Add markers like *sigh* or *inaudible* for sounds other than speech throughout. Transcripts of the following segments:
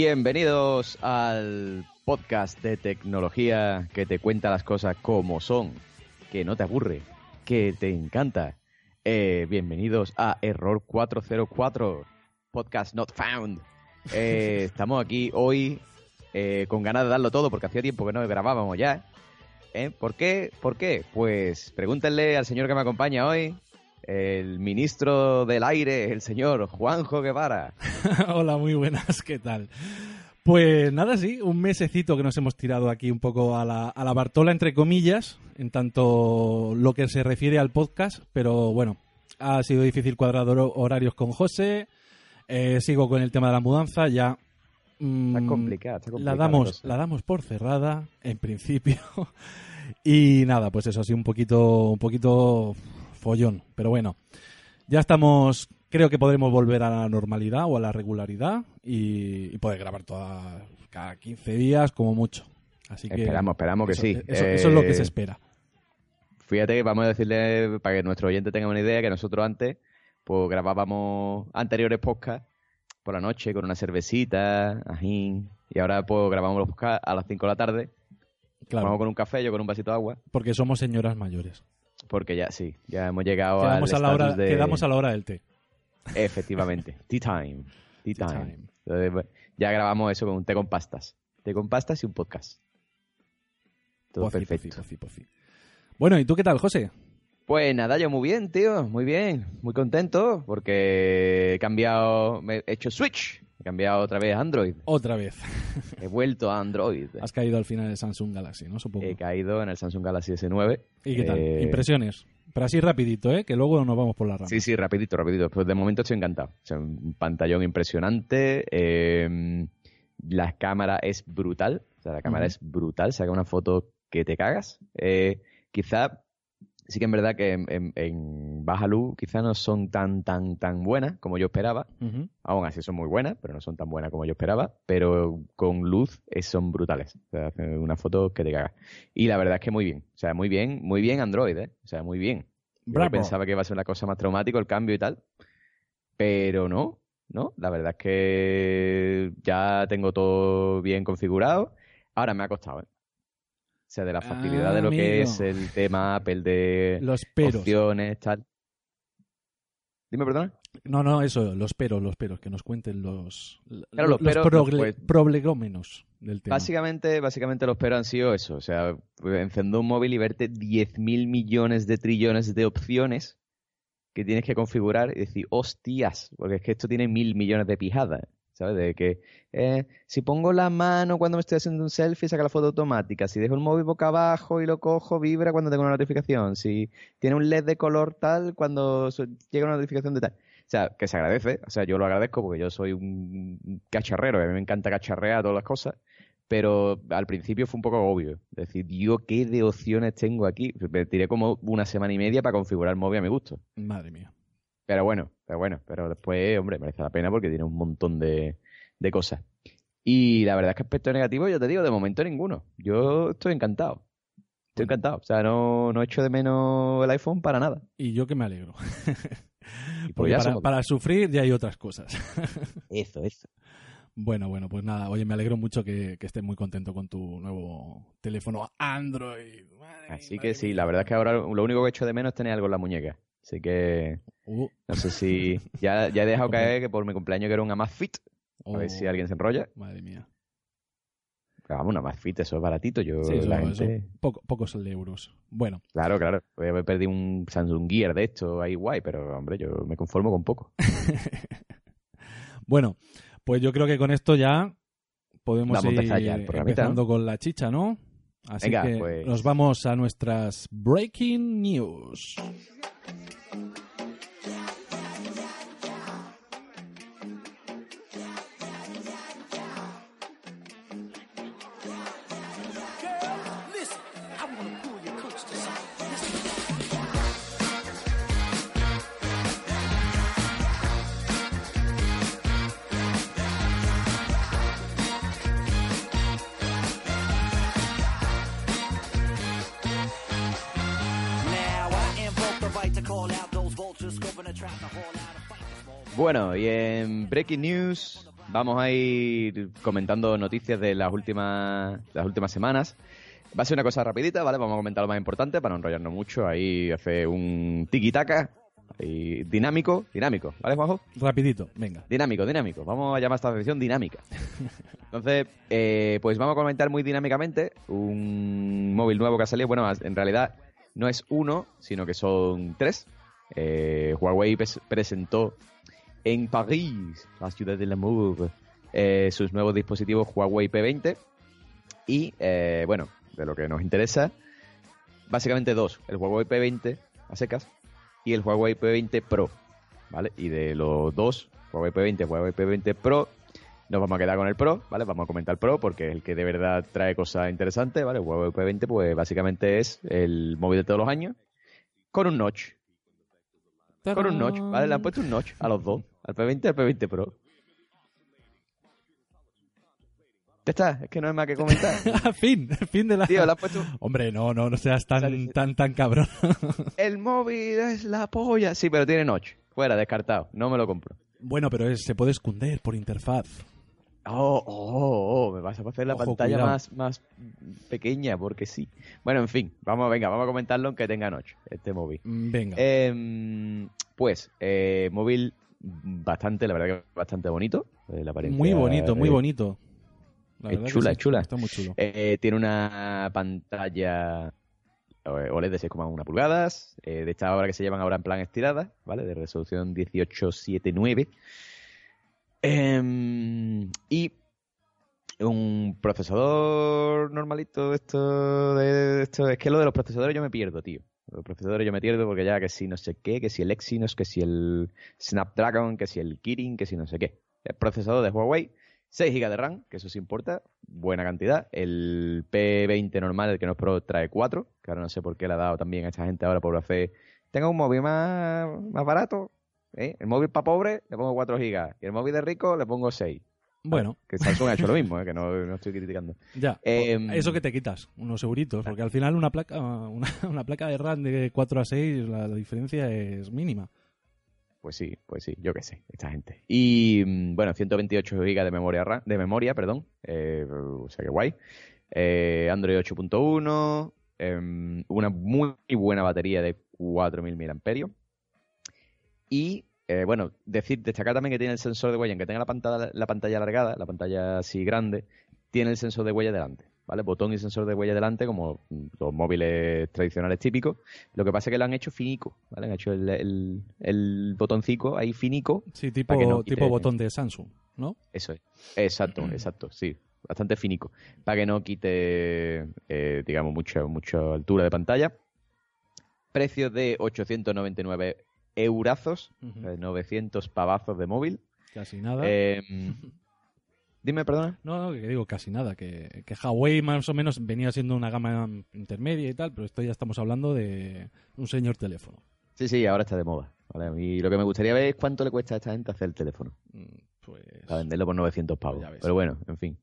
Bienvenidos al podcast de tecnología que te cuenta las cosas como son, que no te aburre, que te encanta. Eh, bienvenidos a Error 404, podcast not found. Eh, *laughs* estamos aquí hoy eh, con ganas de darlo todo porque hacía tiempo que no grabábamos ya. ¿Eh? ¿Por qué? ¿Por qué? Pues pregúntenle al señor que me acompaña hoy, el ministro del aire, el señor Juanjo Guevara. *laughs* Hola, muy buenas, ¿qué tal? Pues nada, sí, un mesecito que nos hemos tirado aquí un poco a la, a la Bartola, entre comillas, en tanto lo que se refiere al podcast, pero bueno, ha sido difícil cuadrar hor- horarios con José, eh, sigo con el tema de la mudanza, ya... mm, Está complicado, está la complicada damos, la damos por cerrada, en principio. *laughs* y nada, pues eso, así un poquito, un poquito follón. Pero bueno, ya estamos. Creo que podremos volver a la normalidad o a la regularidad y, y poder grabar toda, cada 15 días como mucho. Así que Esperamos, esperamos que sí. Eso, eso es lo que Eh, se espera. Fíjate que vamos a decirle, para que nuestro oyente tenga una idea, que nosotros antes, pues grabábamos anteriores podcasts por la noche con una cervecita, ajín, y ahora pues grabamos los podcasts a las 5 de la tarde, Claro, vamos con un café, yo con un vasito de agua, porque somos señoras mayores. Porque ya sí, ya hemos llegado Quedamos al a, la hora, de... quedamos a la hora del té. Efectivamente, *laughs* tea time, tea Tea time. time. Entonces, bueno, ya grabamos eso con un té con pastas, té con pastas y un podcast. Todo perfecto. Bueno, ¿y tú qué tal, José? Pues nada, yo muy bien, tío, muy bien, muy contento porque he cambiado, me he hecho switch, he cambiado otra vez a Android, Otra vez. he vuelto a Android, Has caído al final del Samsung Galaxy, ¿no? Supongo. he caído en el Samsung Galaxy S9. ¿Y qué tal? Eh, Impresiones. Pero así rapidito, ¿eh? Que luego nos vamos por la rama. Sí, sí, rapidito, rapidito. Pues de momento estoy encantado. O sea, un pantallón impresionante. eh, la cámara es brutal. O sea, la cámara es brutal. Saca una foto que te cagas. Eh, quizá, sí que en verdad que en, en- en baja luz quizá no son tan, tan, tan buenas como yo esperaba. Ujú. Aún así son muy buenas, pero no son tan buenas como yo esperaba. Pero con luz eh, son brutales. O sea, hacen una foto que te cagas. Y la verdad es que muy bien. O sea, muy bien, muy bien Android, ¿eh? O sea, muy bien. Yo pensaba que iba a ser una cosa más traumática el cambio y tal. Pero no, ¿no? La verdad es que ya tengo todo bien configurado. Ahora me ha costado, ¿eh? O sea, de la facilidad Ah, de lo que es el tema Apple de Los peros. opciones, tal. Dime, perdona. No, no, eso, los peros, los peros, que nos cuenten los, Claro, los peros, progle- pues- prolegómenos del tema. Básicamente, básicamente los peros han sido eso. O sea, encender un móvil y verte 10.000 millones de trillones de opciones que tienes que configurar y decir, hostias, porque es que esto tiene mil millones de pijadas. ¿Sabes? De que eh, si pongo la mano cuando me estoy haciendo un selfie, saca la foto automática. Si dejo el móvil boca abajo y lo cojo, vibra cuando tengo una notificación. Si tiene un LED de color tal, cuando llega una notificación de tal. O sea, que se agradece. O sea, yo lo agradezco porque yo soy un cacharrero. A mí me encanta cacharrear todas las cosas. Pero al principio fue un poco obvio. Decir, Dios, ¿qué de opciones tengo aquí? Me tiré como una semana y media para configurar el móvil a mi gusto. Madre mía. Pero bueno, pero bueno, pero después, hombre, merece la pena porque tiene un montón de, de cosas. Y la verdad es que aspecto negativo, yo te digo, de momento ninguno. Yo estoy encantado. Estoy encantado. O sea, no, no echo de menos el iPhone para nada. Y yo que me alegro. *laughs* Pues Porque ya para, somos- para sufrir ya hay otras cosas. *laughs* Eso, eso. bueno, bueno, pues nada. Oye, me alegro mucho que, que estés muy contento con tu nuevo teléfono Android. Madre Así que sí, la verdad es que ahora lo único que echo de menos es tener algo en la muñeca. Así que Uh, no sé si. Ya, ya he dejado caer que por mi cumpleaños quiero un Amazfit. A ver oh, si alguien se enrolla. Madre mía. Pero vamos, un Amazfit, eso es baratito. Yo, Sí, eso, la eso, gente. poco- pocos euros. Bueno, Claro, claro. Voy a haber perdido un Samsung Gear de esto ahí guay, pero hombre, yo me conformo con poco. *laughs* bueno, pues yo creo que con esto ya podemos Vamos ir empezando con la chicha, ¿no? Así Venga, que pues. nos vamos a nuestras breaking news. Bueno, y en Breaking News vamos a ir comentando noticias de las últimas, las últimas semanas. Va a ser una cosa rapidita, ¿vale? Vamos a comentar lo más importante para no enrollarnos mucho. Ahí hace un tiki-taka, ahí dinámico, dinámico, ¿vale, Juanjo? Rapidito, venga. Dinámico, dinámico. Vamos a llamar a esta sección dinámica. *laughs* Entonces, eh, pues vamos a comentar muy dinámicamente un móvil nuevo que ha salido. Bueno, en realidad no es uno, sino que son tres. Eh, Huawei pres- presentó en París, la ciudad del amor, eh, sus nuevos dispositivos Huawei P20. Y, eh, bueno, de lo que nos interesa, básicamente dos. El Huawei P20 a secas y el Huawei P20 Pro. ¿Vale? Y de los dos, Huawei P20 Huawei P20 Pro, nos vamos a quedar con el Pro, ¿vale? Vamos a comentar el Pro porque es el que de verdad trae cosas interesantes, ¿vale? Huawei P20, pues básicamente es el móvil de todos los años con un notch. Con un notch, ¿vale? Le han puesto un notch a los dos, al P20 y al P20 Pro. Ya está, es que no hay más que comentar. *laughs* fin, fin de la... Tío, le han puesto Hombre, no, no, no seas tan, Sale- tan, tan cabrón. *laughs* el móvil es la polla. Sí, pero tiene notch. Fuera, descartado. No me lo compro. bueno, pero es- se puede esconder por interfaz. Oh, oh, oh, me vas a hacer la Ojo, pantalla cuidado. más, más pequeña porque sí. Bueno, en fin, vamos, venga, vamos a comentarlo aunque tenga notch, este móvil. Mm, Venga. Em, pues, eh, móvil bastante, la verdad que bastante bonito. eh, la muy bonito, muy bonito. La es chula, sí, es chula. Está muy chulo. eh, tiene una pantalla eh, OLED de 6,1 pulgadas, eh, de esta hora que se llevan ahora en plan estirada, ¿vale? De resolución 1879. Em, y un procesador normalito de esto, de esto. Es que lo de los procesadores yo me pierdo, tío. Los procesadores yo me pierdo porque ya que si no sé qué, que si el Exynos, que si el Snapdragon, que si el Kirin, que si no sé qué. El procesador de Huawei, 6 GB de RAM, que eso sí importa, buena cantidad. El P20 normal, el que no Pro, trae 4, que ahora no sé por qué le ha dado también a esta gente ahora por hacer. Tenga un móvil más, más barato. ¿Eh? El móvil para pobre le pongo 4 GB. Y el móvil de rico le pongo 6. Bueno, Que Samsung ha hecho lo *laughs* mismo, ¿eh? que no, no estoy criticando. ya. Em, Eso que te quitas, unos euritos, porque al final una placa, *laughs* una, una placa de RAM de 4 a 6, la, la diferencia es mínima. Pues sí, pues sí, yo qué sé, esta gente. Y mm, bueno, 128 GB de memoria RAM, de memoria, perdón. eh, o sea que guay. Android 8.1, em, una muy buena batería de 4000 mAh. Y eh, bueno, decir, destacar también que tiene el sensor de huella, aunque tenga la pantalla, la pantalla alargada, la pantalla así grande, tiene el sensor de huella delante. ¿Vale? Botón y sensor de huella delante, como los móviles tradicionales típicos. Lo que pasa es que lo han hecho finico, ¿vale? Han hecho el, el, el botoncito ahí finico. Sí, tipo, no tipo botón de Samsung, ¿no? Eso es. Exacto, *clears throat* exacto, sí. Bastante finico. Para que no quite, eh, digamos, mucha, mucha altura de pantalla. Precio de 899 eurazos, Ujú. eh, 900 pavazos de móvil. Casi nada. Eh, dime, perdona. No, no, que digo casi nada, que, que Huawei más o menos venía siendo una gama intermedia y tal, pero esto ya estamos hablando de un señor teléfono. Sí, sí, ahora está de moda. mí lo que me gustaría ver es cuánto le cuesta a esta gente hacer el teléfono. Mm, Pues Para venderlo por 900 pavos. Pero bueno, en fin.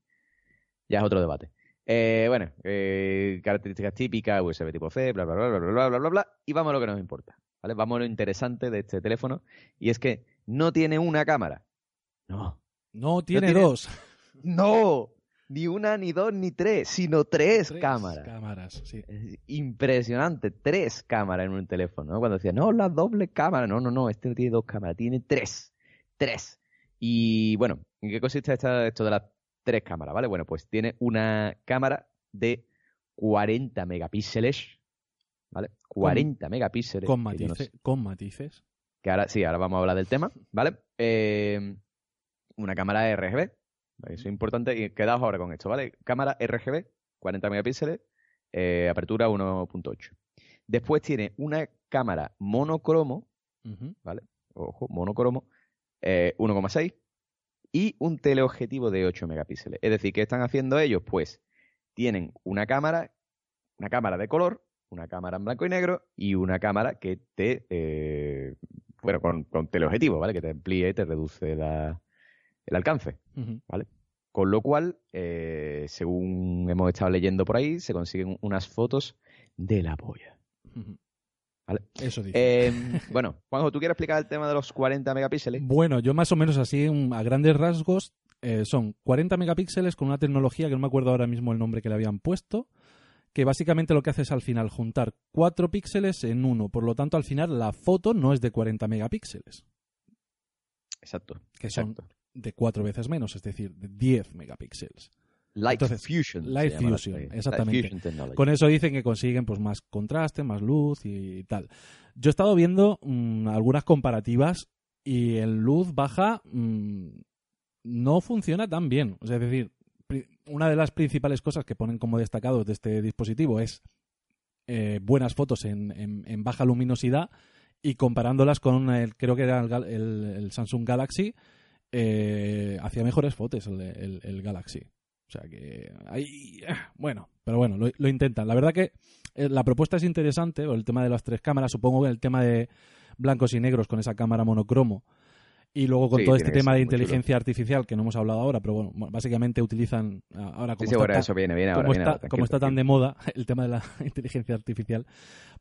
Ya es otro debate. Eh, bueno, eh, características típicas, USB tipo C, bla, bla, bla, bla, bla, bla, bla, bla. Y vamos a lo que nos importa. ¿Vale? Vamos a lo interesante de este teléfono. Y es que no tiene una cámara. No. no tiene, tiene- dos. *laughs* No. Ni una, ni dos, ni tres, sino tres, Tres cámaras. Cámaras, sí. Es impresionante, tres cámaras en un teléfono, ¿no? Cuando decía, no, la doble cámara, no, no, no, este no tiene dos cámaras, tiene tres, tres. Y bueno, ¿en qué consiste esta- esto de las tres cámaras, vale? Bueno, pues tiene una cámara de 40 megapíxeles, ¿vale? 40 megapíxeles. Con no matices, sé- con matices. que ahora sí, ahora vamos a hablar del tema, ¿vale? Eh, una cámara RGB, eso es importante, y quedaos ahora con esto, ¿vale? Cámara RGB, 40 megapíxeles, eh, apertura 1.8. Después tiene una cámara monocromo. ¿vale? Ojo, monocromo, eh, 1,6 y un teleobjetivo de 8 megapíxeles. Es decir, ¿qué están haciendo ellos? Pues tienen una cámara, una cámara de color, una cámara en blanco y negro y una cámara que te, eh, bueno, con, con teleobjetivo, ¿vale? Que te amplía y te reduce la- el alcance. Ujú. Con lo cual, eh, según hemos estado leyendo por ahí, se consiguen unas fotos de la polla. Vale. Eso dice. Eh, *laughs* bueno, Juanjo, ¿tú quieres explicar el tema de los 40 megapíxeles? Bueno, yo más o menos así, a grandes rasgos, Eh, son 40 megapíxeles con una tecnología que no me acuerdo ahora mismo el nombre que le habían puesto, que básicamente lo que hace es al final juntar 4 píxeles en uno. Por lo tanto, al final la foto no es de 40 megapíxeles, Exacto. que son exacto. de 4 veces menos, es decir, de 10 megapíxeles. Light Entonces, Fusion. Light la Fusion, exactamente. Light Fusion Technology. Con eso dicen que consiguen pues más contraste, más luz y tal. Yo he estado viendo mm, algunas comparativas y en luz baja mm, no funciona tan bien. O sea, es decir, una de las principales cosas que ponen como destacados de este dispositivo es eh, buenas fotos en, baja luminosidad y comparándolas con el, creo que era el, Samsung Galaxy, eh, hacía mejores fotos el, Galaxy. O sea que ahí, ah, bueno, pero bueno, lo, lo intentan. La verdad que eh, la propuesta es interesante, o el tema de las tres cámaras, supongo que el tema de blancos y negros con esa cámara monocromo y luego con Sí, todo este tema de chulo. inteligencia artificial que no hemos hablado ahora, pero bueno, básicamente utilizan ah, ahora como sí, está eso viene, viene ahora. como viene está, como tan de moda *laughs* el tema de la *laughs* inteligencia artificial,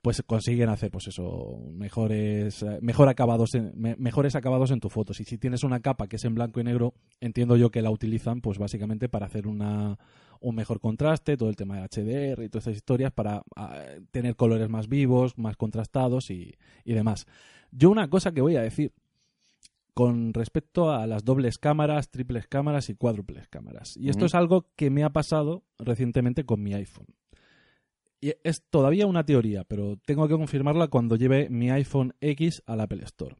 pues consiguen hacer pues eso mejores eh, mejor acabados en- me- mejores acabados en tus fotos. Y si tienes una capa que es en blanco y negro, entiendo yo que la utilizan pues básicamente para hacer una un mejor contraste, todo el tema de HDR y todas esas historias para ah, tener colores más vivos, más contrastados y, y demás. Yo una cosa que voy a decir con respecto a las dobles cámaras, triples cámaras y cuádruples cámaras. Y esto es algo que me ha pasado recientemente con mi iPhone. Y es todavía una teoría, pero tengo que confirmarla cuando lleve mi iPhone X al Apple Store.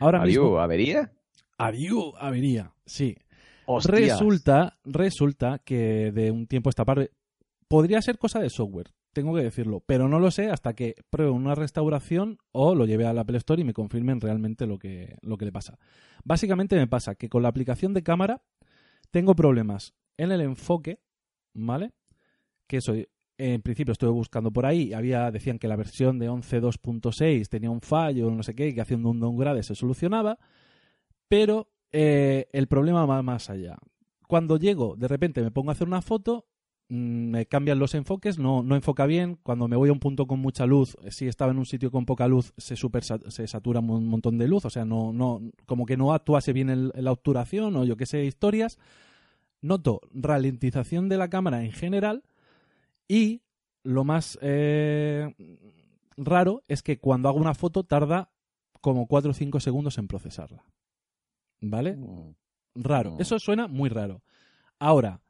Ahora Adiós, mismo, ¿avería? adiós, avería, sí. Hostias. Resulta, resulta que de un tiempo a esta parte podría ser cosa de software, tengo que decirlo, pero no lo sé hasta que pruebe una restauración o lo lleve al Apple Store y me confirmen realmente lo que, lo que le pasa. Básicamente me pasa que con la aplicación de cámara tengo problemas en el enfoque, ¿vale? Que eso, en principio estuve buscando por ahí, había, decían que la versión de 11.2.6 tenía un fallo, no sé qué, y que haciendo un downgrade se solucionaba, pero eh, el problema va más allá. Cuando llego, de repente me pongo a hacer una foto, me cambian los enfoques, no, no enfoca bien. Cuando me voy a un punto con mucha luz, eh, si estaba en un sitio con poca luz, se, super, se satura un montón de luz. O sea, no, no, como que no actuase bien el- la obturación o yo qué sé, historias. Noto ralentización de la cámara en general y lo más eh, raro es que cuando hago una foto tarda como 4 o 5 segundos en procesarla. ¿Vale? Mm. Raro. Mm. Eso suena muy raro. Ahora,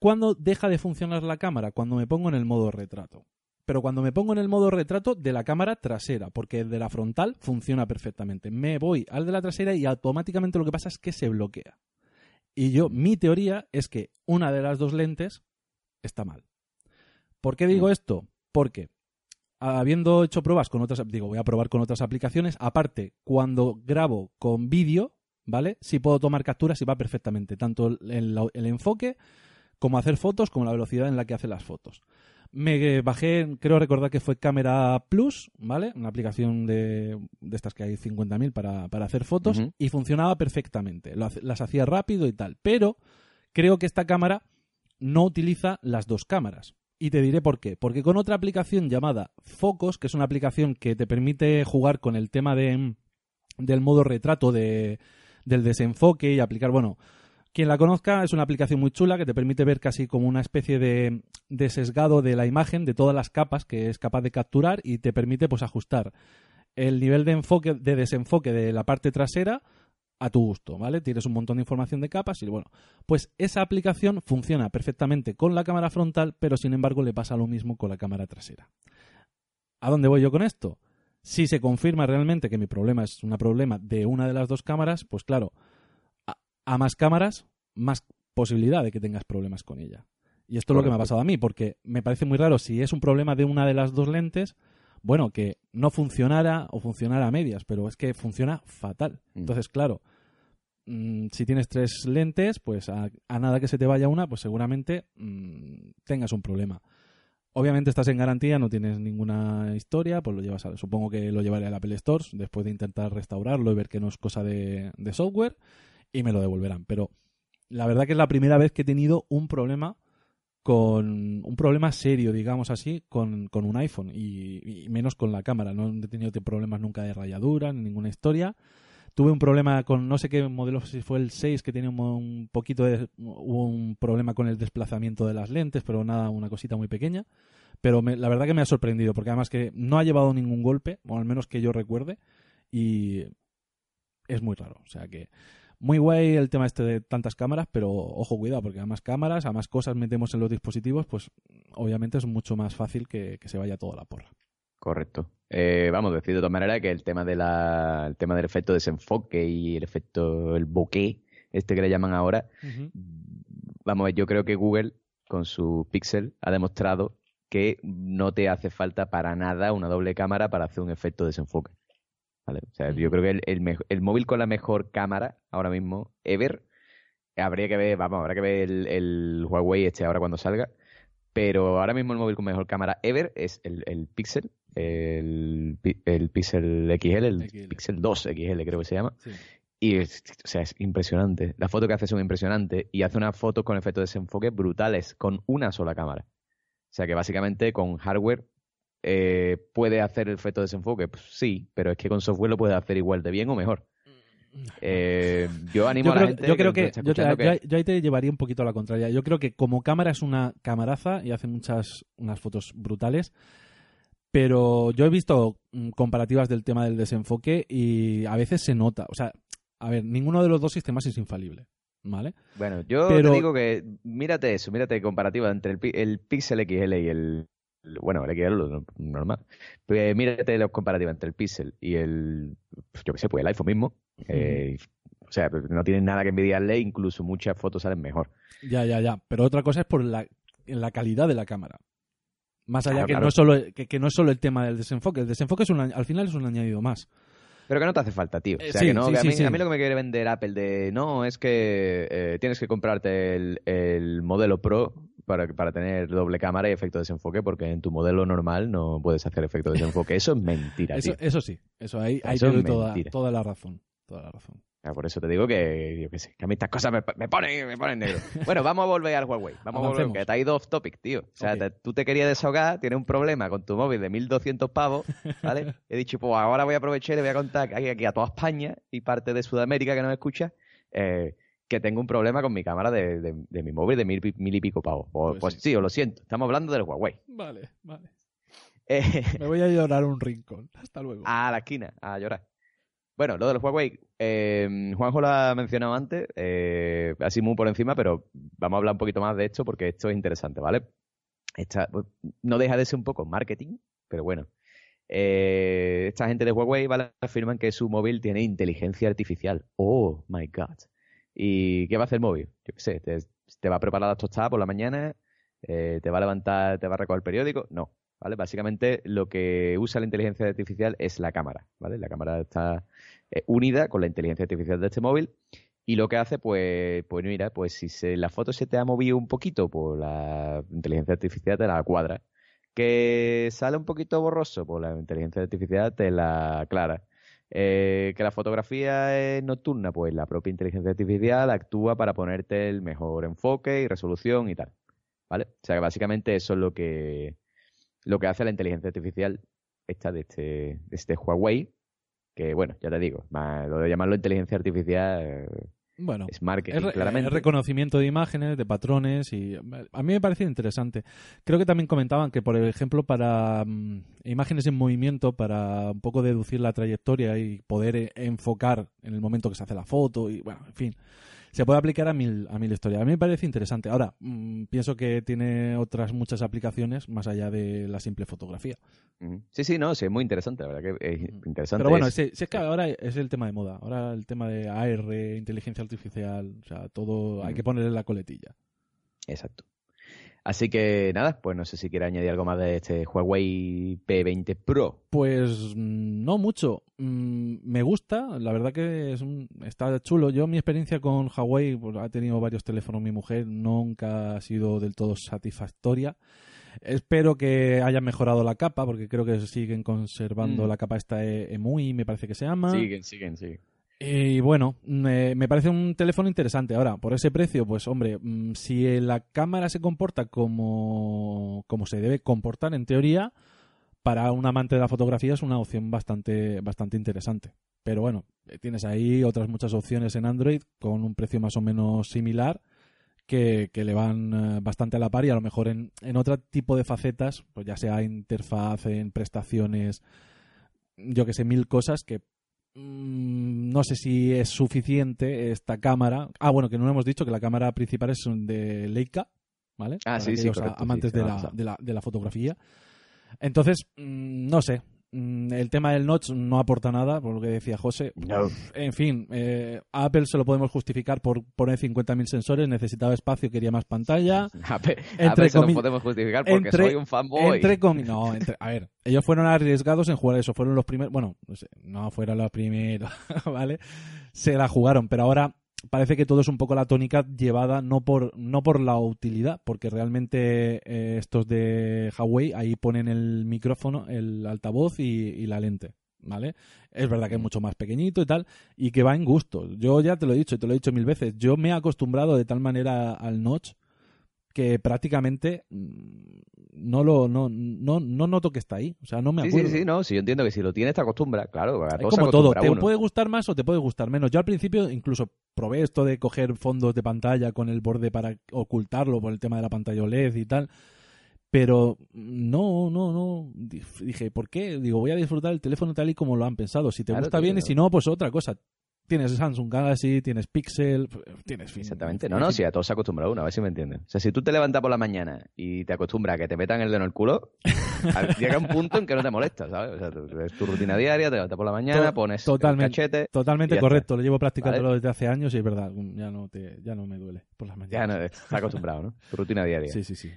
¿cuándo deja de funcionar la cámara? Cuando me pongo en el modo retrato. Pero cuando me pongo en el modo retrato de la cámara trasera, porque el de la frontal funciona perfectamente. Me voy al de la trasera y automáticamente lo que pasa es que se bloquea. Y yo, mi teoría es que una de las dos lentes está mal. ¿Por qué digo Mm. esto? Porque habiendo hecho pruebas con otras, digo, voy a probar con otras aplicaciones. Aparte, cuando grabo con vídeo, ¿vale? Sí puedo tomar capturas y va perfectamente, tanto el, el- el enfoque como hacer fotos, como la velocidad en la que hace las fotos. Me bajé, creo recordar que fue Cámara Plus, ¿vale? Una aplicación de, de estas que hay 50.000 para, para hacer fotos y funcionaba perfectamente. Lo las hacía rápido y tal. Pero creo que esta cámara no utiliza las dos cámaras. Y te diré por qué. Porque con otra aplicación llamada Focus, que es una aplicación que te permite jugar con el tema de, del modo retrato de, del desenfoque y aplicar, bueno, quien la conozca es una aplicación muy chula que te permite ver casi como una especie de, de sesgado de la imagen, de todas las capas que es capaz de capturar y te permite pues ajustar el nivel de enfoque, de desenfoque de la parte trasera a tu gusto, ¿vale? Tienes un montón de información de capas y bueno, pues esa aplicación funciona perfectamente con la cámara frontal, pero sin embargo le pasa lo mismo con la cámara trasera. ¿A dónde voy yo con esto? Si se confirma realmente que mi problema es un problema de una de las dos cámaras, pues claro, a, más cámaras, más posibilidad de que tengas problemas con ella. Y esto es lo que me ha pasado a mí, porque me parece muy raro si es un problema de una de las dos lentes, bueno, que no funcionara o funcionara a medias, pero es que funciona fatal. Mm. Entonces, claro, mm, si tienes tres lentes, pues a, a nada que se te vaya una, pues seguramente mm, tengas un problema. Obviamente estás en garantía, no tienes ninguna historia, pues lo llevas a, supongo que lo llevaré al Apple Store después de intentar restaurarlo y ver que no es cosa de, de software y me lo devolverán. Pero la verdad que es la primera vez que he tenido un problema con un problema serio, digamos así, con, con un iPhone y, menos con la cámara. No he tenido problemas nunca de rayadura ni ninguna historia. tuve un problema con no sé qué modelo, si fue el 6, que tenía un, poquito de. Hubo un problema con el desplazamiento de las lentes, pero nada, una cosita muy pequeña. Pero la verdad que me ha sorprendido, porque además que no ha llevado ningún golpe, o al menos que yo recuerde, y es muy raro. O sea que. Muy guay el tema este de tantas cámaras, pero ojo, cuidado, porque a más cámaras, a más cosas metemos en los dispositivos, pues obviamente es mucho más fácil que, que se vaya toda la porra. Correcto. Eh, vamos, decir de todas maneras que el tema de la, el tema del efecto desenfoque y el efecto, el bokeh, este que le llaman ahora, vamos a ver, yo creo que Google con su Pixel ha demostrado que no te hace falta para nada una doble cámara para hacer un efecto desenfoque. ¿Vale? O sea, yo creo que el, el, el móvil con la mejor cámara ahora mismo, ever, habría que ver, vamos, habrá que ver el, el Huawei este ahora cuando salga, pero ahora mismo el móvil con mejor cámara ever es el, el Pixel, el, pi- el Pixel XL, el XL. Pixel 2 XL creo que se llama. Sí. Y es, o sea, es impresionante. Las fotos que hace son impresionantes y hace unas fotos con efectos de desenfoque brutales con una sola cámara. O sea que básicamente con hardware eh, puede hacer el efecto de desenfoque. Pues sí, pero es que con software lo puede hacer igual de bien o mejor. Eh, *laughs* yo animo Yo a la creo, gente yo creo que, que, yo, te- que- yo- yo ahí te llevaría un poquito a la contraria. Yo creo que como cámara es una camaraza y hace muchas unas fotos brutales. Pero yo he visto mm, comparativas del tema del desenfoque y a veces se nota. O sea, a ver, ninguno de los dos sistemas es infalible. ¿Vale? Bueno, yo Pero- te digo que mírate eso, mírate comparativa entre el, pi- el Pixel XL y el- bueno, el XL lo normal. Pues mírate los comparativas entre el Pixel y el, pues, yo qué sé, pues el iPhone mismo. Eh, o sea, no tienen nada que envidiarle, incluso muchas fotos salen mejor. Ya, ya, ya. Pero otra cosa es por la, la calidad de la cámara. Más allá Claro, que, claro. No es solo, que, que no es solo el tema del desenfoque. El desenfoque es un, al final es un añadido más. Pero que no te hace falta, tío. O Eh, sea, sí, que no, sí, que a, sí, mí, sí. a mí lo que me quiere vender Apple de, no, es que eh, tienes que comprarte el, el modelo Pro para, para tener doble cámara y efecto de desenfoque, porque en tu modelo normal no puedes hacer efecto de desenfoque. Eso es mentira, Eso, tío. eso sí, eso ahí, ahí Eso toda, la razón. Toda la razón. Ah, Por eso te digo que, yo qué sé, que a mí estas cosas me, me ponen, me ponen negro. *laughs* Bueno, vamos a volver al Huawei. Vamos a volver, Avancemos. que te ha ido off topic, tío. O sea, te- tú te querías desahogar, tienes un problema con tu móvil de 1200 pavos, ¿vale? *laughs* He dicho, pues ahora voy a aprovechar y le voy a contar aquí, aquí a toda España y parte de Sudamérica que no me escucha, eh, que tengo un problema con mi cámara de, de- de mi móvil de mil, y pico pavos. Pues, Pues pues sí. sí, os lo siento. Estamos hablando del Huawei. Vale, vale. Eh, Me voy a llorar un rincón. Hasta luego. a la esquina, a llorar. Bueno, lo del Huawei, eh, Juanjo lo ha mencionado antes, eh, así muy por encima, pero vamos a hablar un poquito más de esto porque esto es interesante, ¿vale? Esta, no deja de ser un poco marketing, pero bueno. Eh, esta gente de Huawei ¿vale? afirman que su móvil tiene inteligencia artificial. Oh, my God. ¿Y qué va a hacer el móvil? Yo qué sé, te, va a preparar las tostadas por la mañana, eh, te va a levantar, te va a recoger el periódico. No, ¿vale? Básicamente lo que usa la inteligencia artificial es la cámara, ¿vale? La cámara está eh, unida con la inteligencia artificial de este móvil y lo que hace, pues, pues mira, pues si se, la foto se te ha movido un poquito, pues la inteligencia artificial te la cuadra. Que sale un poquito borroso, pues la inteligencia artificial te la aclara. Eh, que la fotografía es nocturna, pues la propia inteligencia artificial actúa para ponerte el mejor enfoque y resolución y tal. ¿Vale? O sea que básicamente eso es lo que, lo que hace la inteligencia artificial esta de este, de este Huawei, que bueno, ya te digo, lo de llamarlo inteligencia artificial eh, Bueno, es marketing, claramente. es reconocimiento de imágenes, de patrones y a mí me parece interesante. Creo que también comentaban que, por ejemplo, para mm, imágenes en movimiento, para un poco deducir la trayectoria y poder eh, enfocar en el momento que se hace la foto y bueno, en fin, se puede aplicar a mil, a mil historias. A mí me parece interesante. Ahora, mm, pienso que tiene otras muchas aplicaciones más allá de la simple fotografía. Sí, sí, no, sí, es muy interesante, la verdad que es interesante. Pero bueno, es- si, si es que ahora es el tema de moda. Ahora el tema de AR, inteligencia artificial, o sea, todo hay que Mm. ponerle la coletilla. Exacto. Así que nada, pues no sé si quiere añadir algo más de este Huawei P20 Pro. Pues mm, no mucho. Mm, Me gusta, la verdad que es un- está chulo. Yo mi experiencia con Huawei, pues, ha tenido varios teléfonos mi mujer, nunca ha sido del todo satisfactoria. Espero que hayan mejorado la capa, porque creo que siguen conservando Mm. la capa esta E- EMUI, me parece que se llama. Siguen, siguen, siguen. Y bueno, me, parece un teléfono interesante. Ahora, por ese precio, pues hombre, mm, si la cámara se comporta como, como se debe comportar en teoría, para un amante de la fotografía es una opción bastante, bastante interesante. Pero bueno, eh, tienes ahí otras muchas opciones en Android con un precio más o menos similar que, que le van eh, bastante a la par y a lo mejor en, en otro tipo de facetas, pues ya sea interfaz, en prestaciones, yo que sé, mil cosas que no sé si es suficiente esta cámara. Ah, bueno, que no hemos dicho que la cámara principal es de Leica, ¿vale? Ah, Para sí, sí, correcto, amantes de, la, de, la, de la fotografía. Entonces, mm, no sé. Mm, El tema del notch no aporta nada, por lo que decía José. No. En fin, eh, a Apple se lo podemos justificar por poner 50.000 sensores, necesitaba espacio, quería más pantalla. *laughs* Apple, Entre Apple se lo podemos justificar porque entre- soy un fanboy. Entre no, entre- a ver, ellos fueron arriesgados en jugar eso, fueron los primeros, bueno, no sé, no fueron los primeros, *laughs* ¿vale? Se la jugaron, pero ahora parece que todo es un poco la tónica llevada no por no por la utilidad, porque realmente eh, estos de Huawei ahí ponen el micrófono, el altavoz y, y la lente. ¿Vale? Es verdad que es mucho más pequeñito y tal, y que va en gusto. Yo ya te lo he dicho, te lo he dicho mil veces. Yo me he acostumbrado de tal manera al notch que prácticamente mm, no lo no, no, no noto que está ahí. O sea, no me Sí, acuerdo. sí, sí, no, si yo entiendo que si lo tienes te acostumbras, claro, a Es como todo, te uno. puede gustar más o te puede gustar menos. Yo al principio incluso probé esto de coger fondos de pantalla con el borde para ocultarlo por el tema de la pantalla OLED y tal. Pero no, no, no. Dije, ¿por qué? Digo, voy a disfrutar el teléfono tal y como lo han pensado. Si te Claro, gusta bien y si no, pues otra cosa. Tienes Samsung Galaxy, tienes Pixel, tienes fin. Exactamente. en No, no, sí, a todos se acostumbra uno, a ver si me entienden. O sea, si tú te levantas por la mañana y te acostumbras a que te metan el dedo en el culo, *laughs* llega un punto en que no te molesta, ¿sabes? O sea, tú- es tu rutina diaria, te levantas por la mañana, pones totalmente. el cachete, Totalmente ya correcto, lo llevo practicándolo Vale. desde hace años y es verdad, ya no te, ya no me duele por las ya mañanas. no, estás acostumbrado, ¿no? Tu rutina diaria. Sí, sí, sí.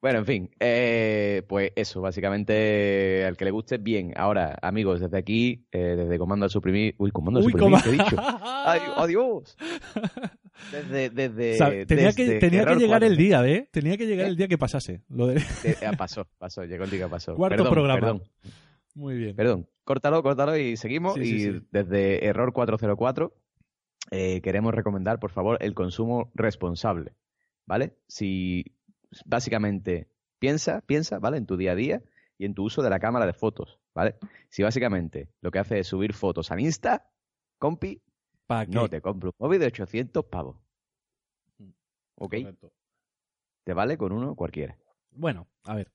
Bueno, en fin, eh, pues eso, básicamente al que le guste, bien. Ahora, amigos, desde aquí, eh, desde Comando al Suprimir... Uy, Comando al Suprimir, cómo- ¿qué he dicho? *laughs* ¡Ay, adiós! Desde, desde, O sea, tenía que, tenía llegar el 4. día, ¿eh? Tenía que llegar ¿Eh? el día que pasase. Lo de... Ah, pasó, pasó, llegó el día que pasó. Cuarto Perdón, programa. Perdón, Muy bien. perdón. Córtalo, córtalo y seguimos. Sí, sí, y sí. desde Error 404 eh, queremos recomendar, por favor, el consumo responsable. ¿Vale? Si básicamente piensa, piensa, ¿vale? En tu día a día y en tu uso de la cámara de fotos, ¿vale? Si básicamente lo que hace es subir fotos al Insta, compi, ¿Para qué? no te compro un móvil de 800 pavos. ¿Ok? Correcto. Te vale con uno cualquiera. Bueno, a ver.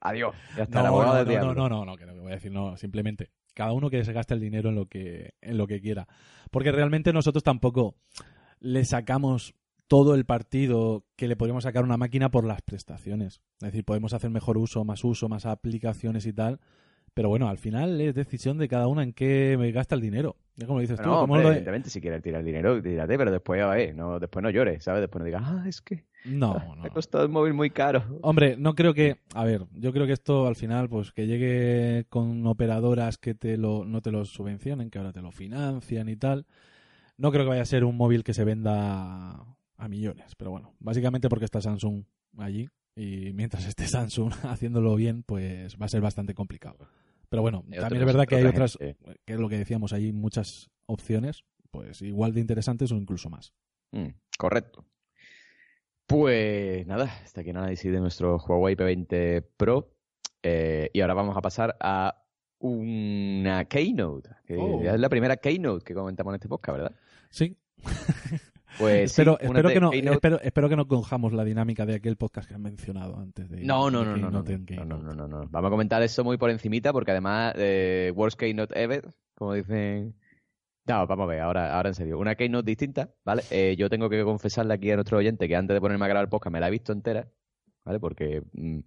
Adiós. Ya está, No, abogado no, del no, diablo. no, no, no, que no que voy a decir, no, simplemente cada uno que se gaste el dinero en lo que, en lo que quiera. Porque realmente nosotros tampoco le sacamos todo el partido que le podríamos sacar a una máquina por las prestaciones. Es decir, podemos hacer mejor uso, más uso, más aplicaciones y tal. Pero bueno, al final es decisión de cada uno en qué me gasta el dinero. Es como dices tú. No, hombre, lo evidentemente, si quieres tirar el dinero, tírate, pero después, a ver, no, después no llores, ¿sabes? Después no digas, ah, es que No, *laughs* me no. ha costado el móvil muy caro. Hombre, no creo que, a ver, yo creo que esto al final, pues que llegue con operadoras que te lo, no te lo subvencionen, que ahora te lo financian y tal. No creo que vaya a ser un móvil que se venda a millones, pero bueno, básicamente porque está Samsung allí y mientras esté *laughs* Samsung haciéndolo bien, pues va a ser bastante complicado. Pero bueno, también es verdad que hay otra otras, gente, que es lo que decíamos, hay muchas opciones, pues igual de interesantes o incluso más. Mm, correcto. Pues nada, hasta aquí el análisis de nuestro Huawei P20 Pro. Eh, y ahora vamos a pasar a una Keynote, que Oh. es la primera Keynote que comentamos en este podcast, ¿verdad? Sí, *laughs* Pues espero, espero, que no, espero, espero que no cojamos la dinámica de aquel podcast que han mencionado antes de. No, no, de no, no, no, no, no, no, no, no, no. Vamos a comentar eso muy por encimita porque además, eh, worst keynote ever, como dicen... No, vamos a ver, ahora, ahora en serio. Una keynote distinta, ¿vale? Eh, yo tengo que confesarle aquí a nuestro oyente que antes de ponerme a grabar el podcast me la he visto entera, ¿vale? Porque mm,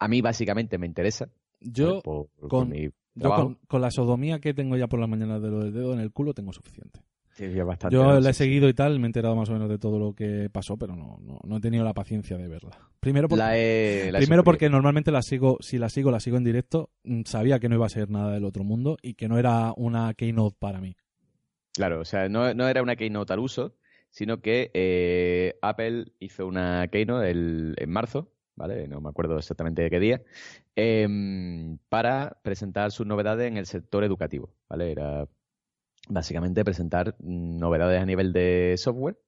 a mí básicamente me interesa. Yo, por- por- por con- mi yo trabajo. con, con la sodomía que tengo ya por la mañana de lo del dedo en el culo tengo suficiente. Sí, sí, bastante, Yo la he seguido y tal, me he enterado más o menos de todo lo que pasó, pero no, no, no he tenido la paciencia de verla. Primero porque, La he- la he primero porque normalmente la sigo, si la sigo, la sigo en directo, mm, sabía que no iba a ser nada del otro mundo y que no era una keynote para mí. Claro, o sea, no, no era una keynote al uso, sino que eh, Apple hizo una keynote el- en marzo, ¿vale? No me acuerdo exactamente de qué día, em, para presentar sus novedades en el sector educativo, ¿vale? Era básicamente presentar novedades a nivel de software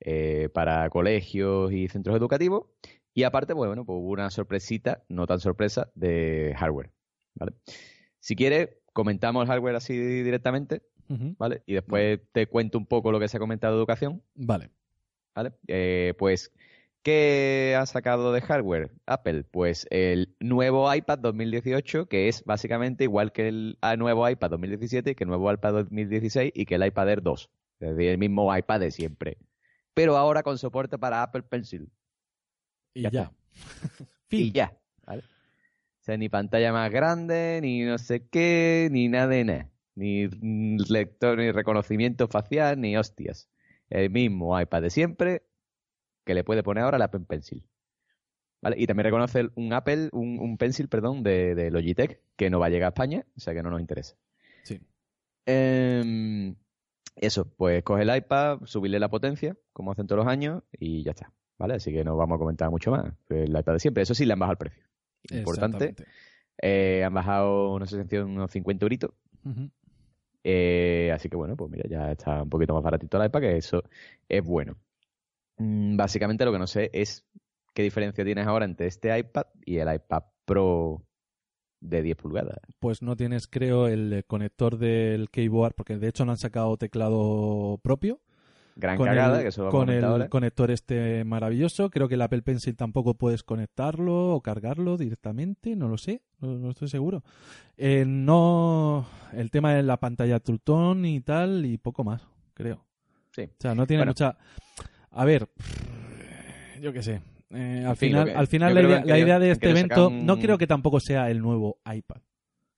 eh, para colegios y centros educativos Y aparte, pues, bueno, pues hubo una sorpresita, no tan sorpresa, de hardware, ¿vale? Si quieres, comentamos el hardware así directamente. ¿vale? Y después te cuento un poco lo que se ha comentado de educación, Vale. ¿vale? Eh, pues, ¿qué ha sacado de hardware Apple? Pues el nuevo iPad 2018, que es básicamente igual que el ah, nuevo iPad 2017, que el nuevo iPad 2016 y que el iPad Air 2. Es decir, el mismo iPad de siempre. Pero ahora con soporte para Apple Pencil. Y Ya. *laughs* Y ya, ¿vale? O sea, ni pantalla más grande, ni no sé qué, ni nada de nada. Ni lector, ni reconocimiento facial, ni hostias. El mismo iPad de siempre que le puede poner ahora la Apple Pencil. ¿Vale? Y también reconoce el- un Apple, un, un Pencil, perdón, de, de Logitech, que no va a llegar a España, o sea que no nos interesa. Sí. Em, eso, pues coge el iPad, subirle la potencia, como hacen todos los años, y ya está. ¿Vale? Así que no vamos a comentar mucho más. El iPad de siempre. Eso sí, le han bajado el precio. Importante. Eh, han bajado, no sé si unos 50 euritos. Eh, así que bueno, pues mira, ya está un poquito más baratito el iPad, que eso es bueno. Mm, básicamente lo que no sé es qué diferencia tienes ahora entre este iPad y el iPad Pro de 10 pulgadas. Pues no tienes, creo, el eh, conector del keyboard, porque de hecho no han sacado teclado propio. Gran con cagada, el, que eso con el ahora. conector este maravilloso. Creo que el Apple Pencil tampoco puedes conectarlo o cargarlo directamente, no lo sé, no, no estoy seguro. Eh, no, el tema de la pantalla Trutón y tal y poco más, creo. Sí. O sea, no tiene Bueno. mucha. A ver, *sighs* yo qué sé. Eh, al fin, final, que- al final la idea, la de este evento un- no creo que tampoco sea el nuevo iPad.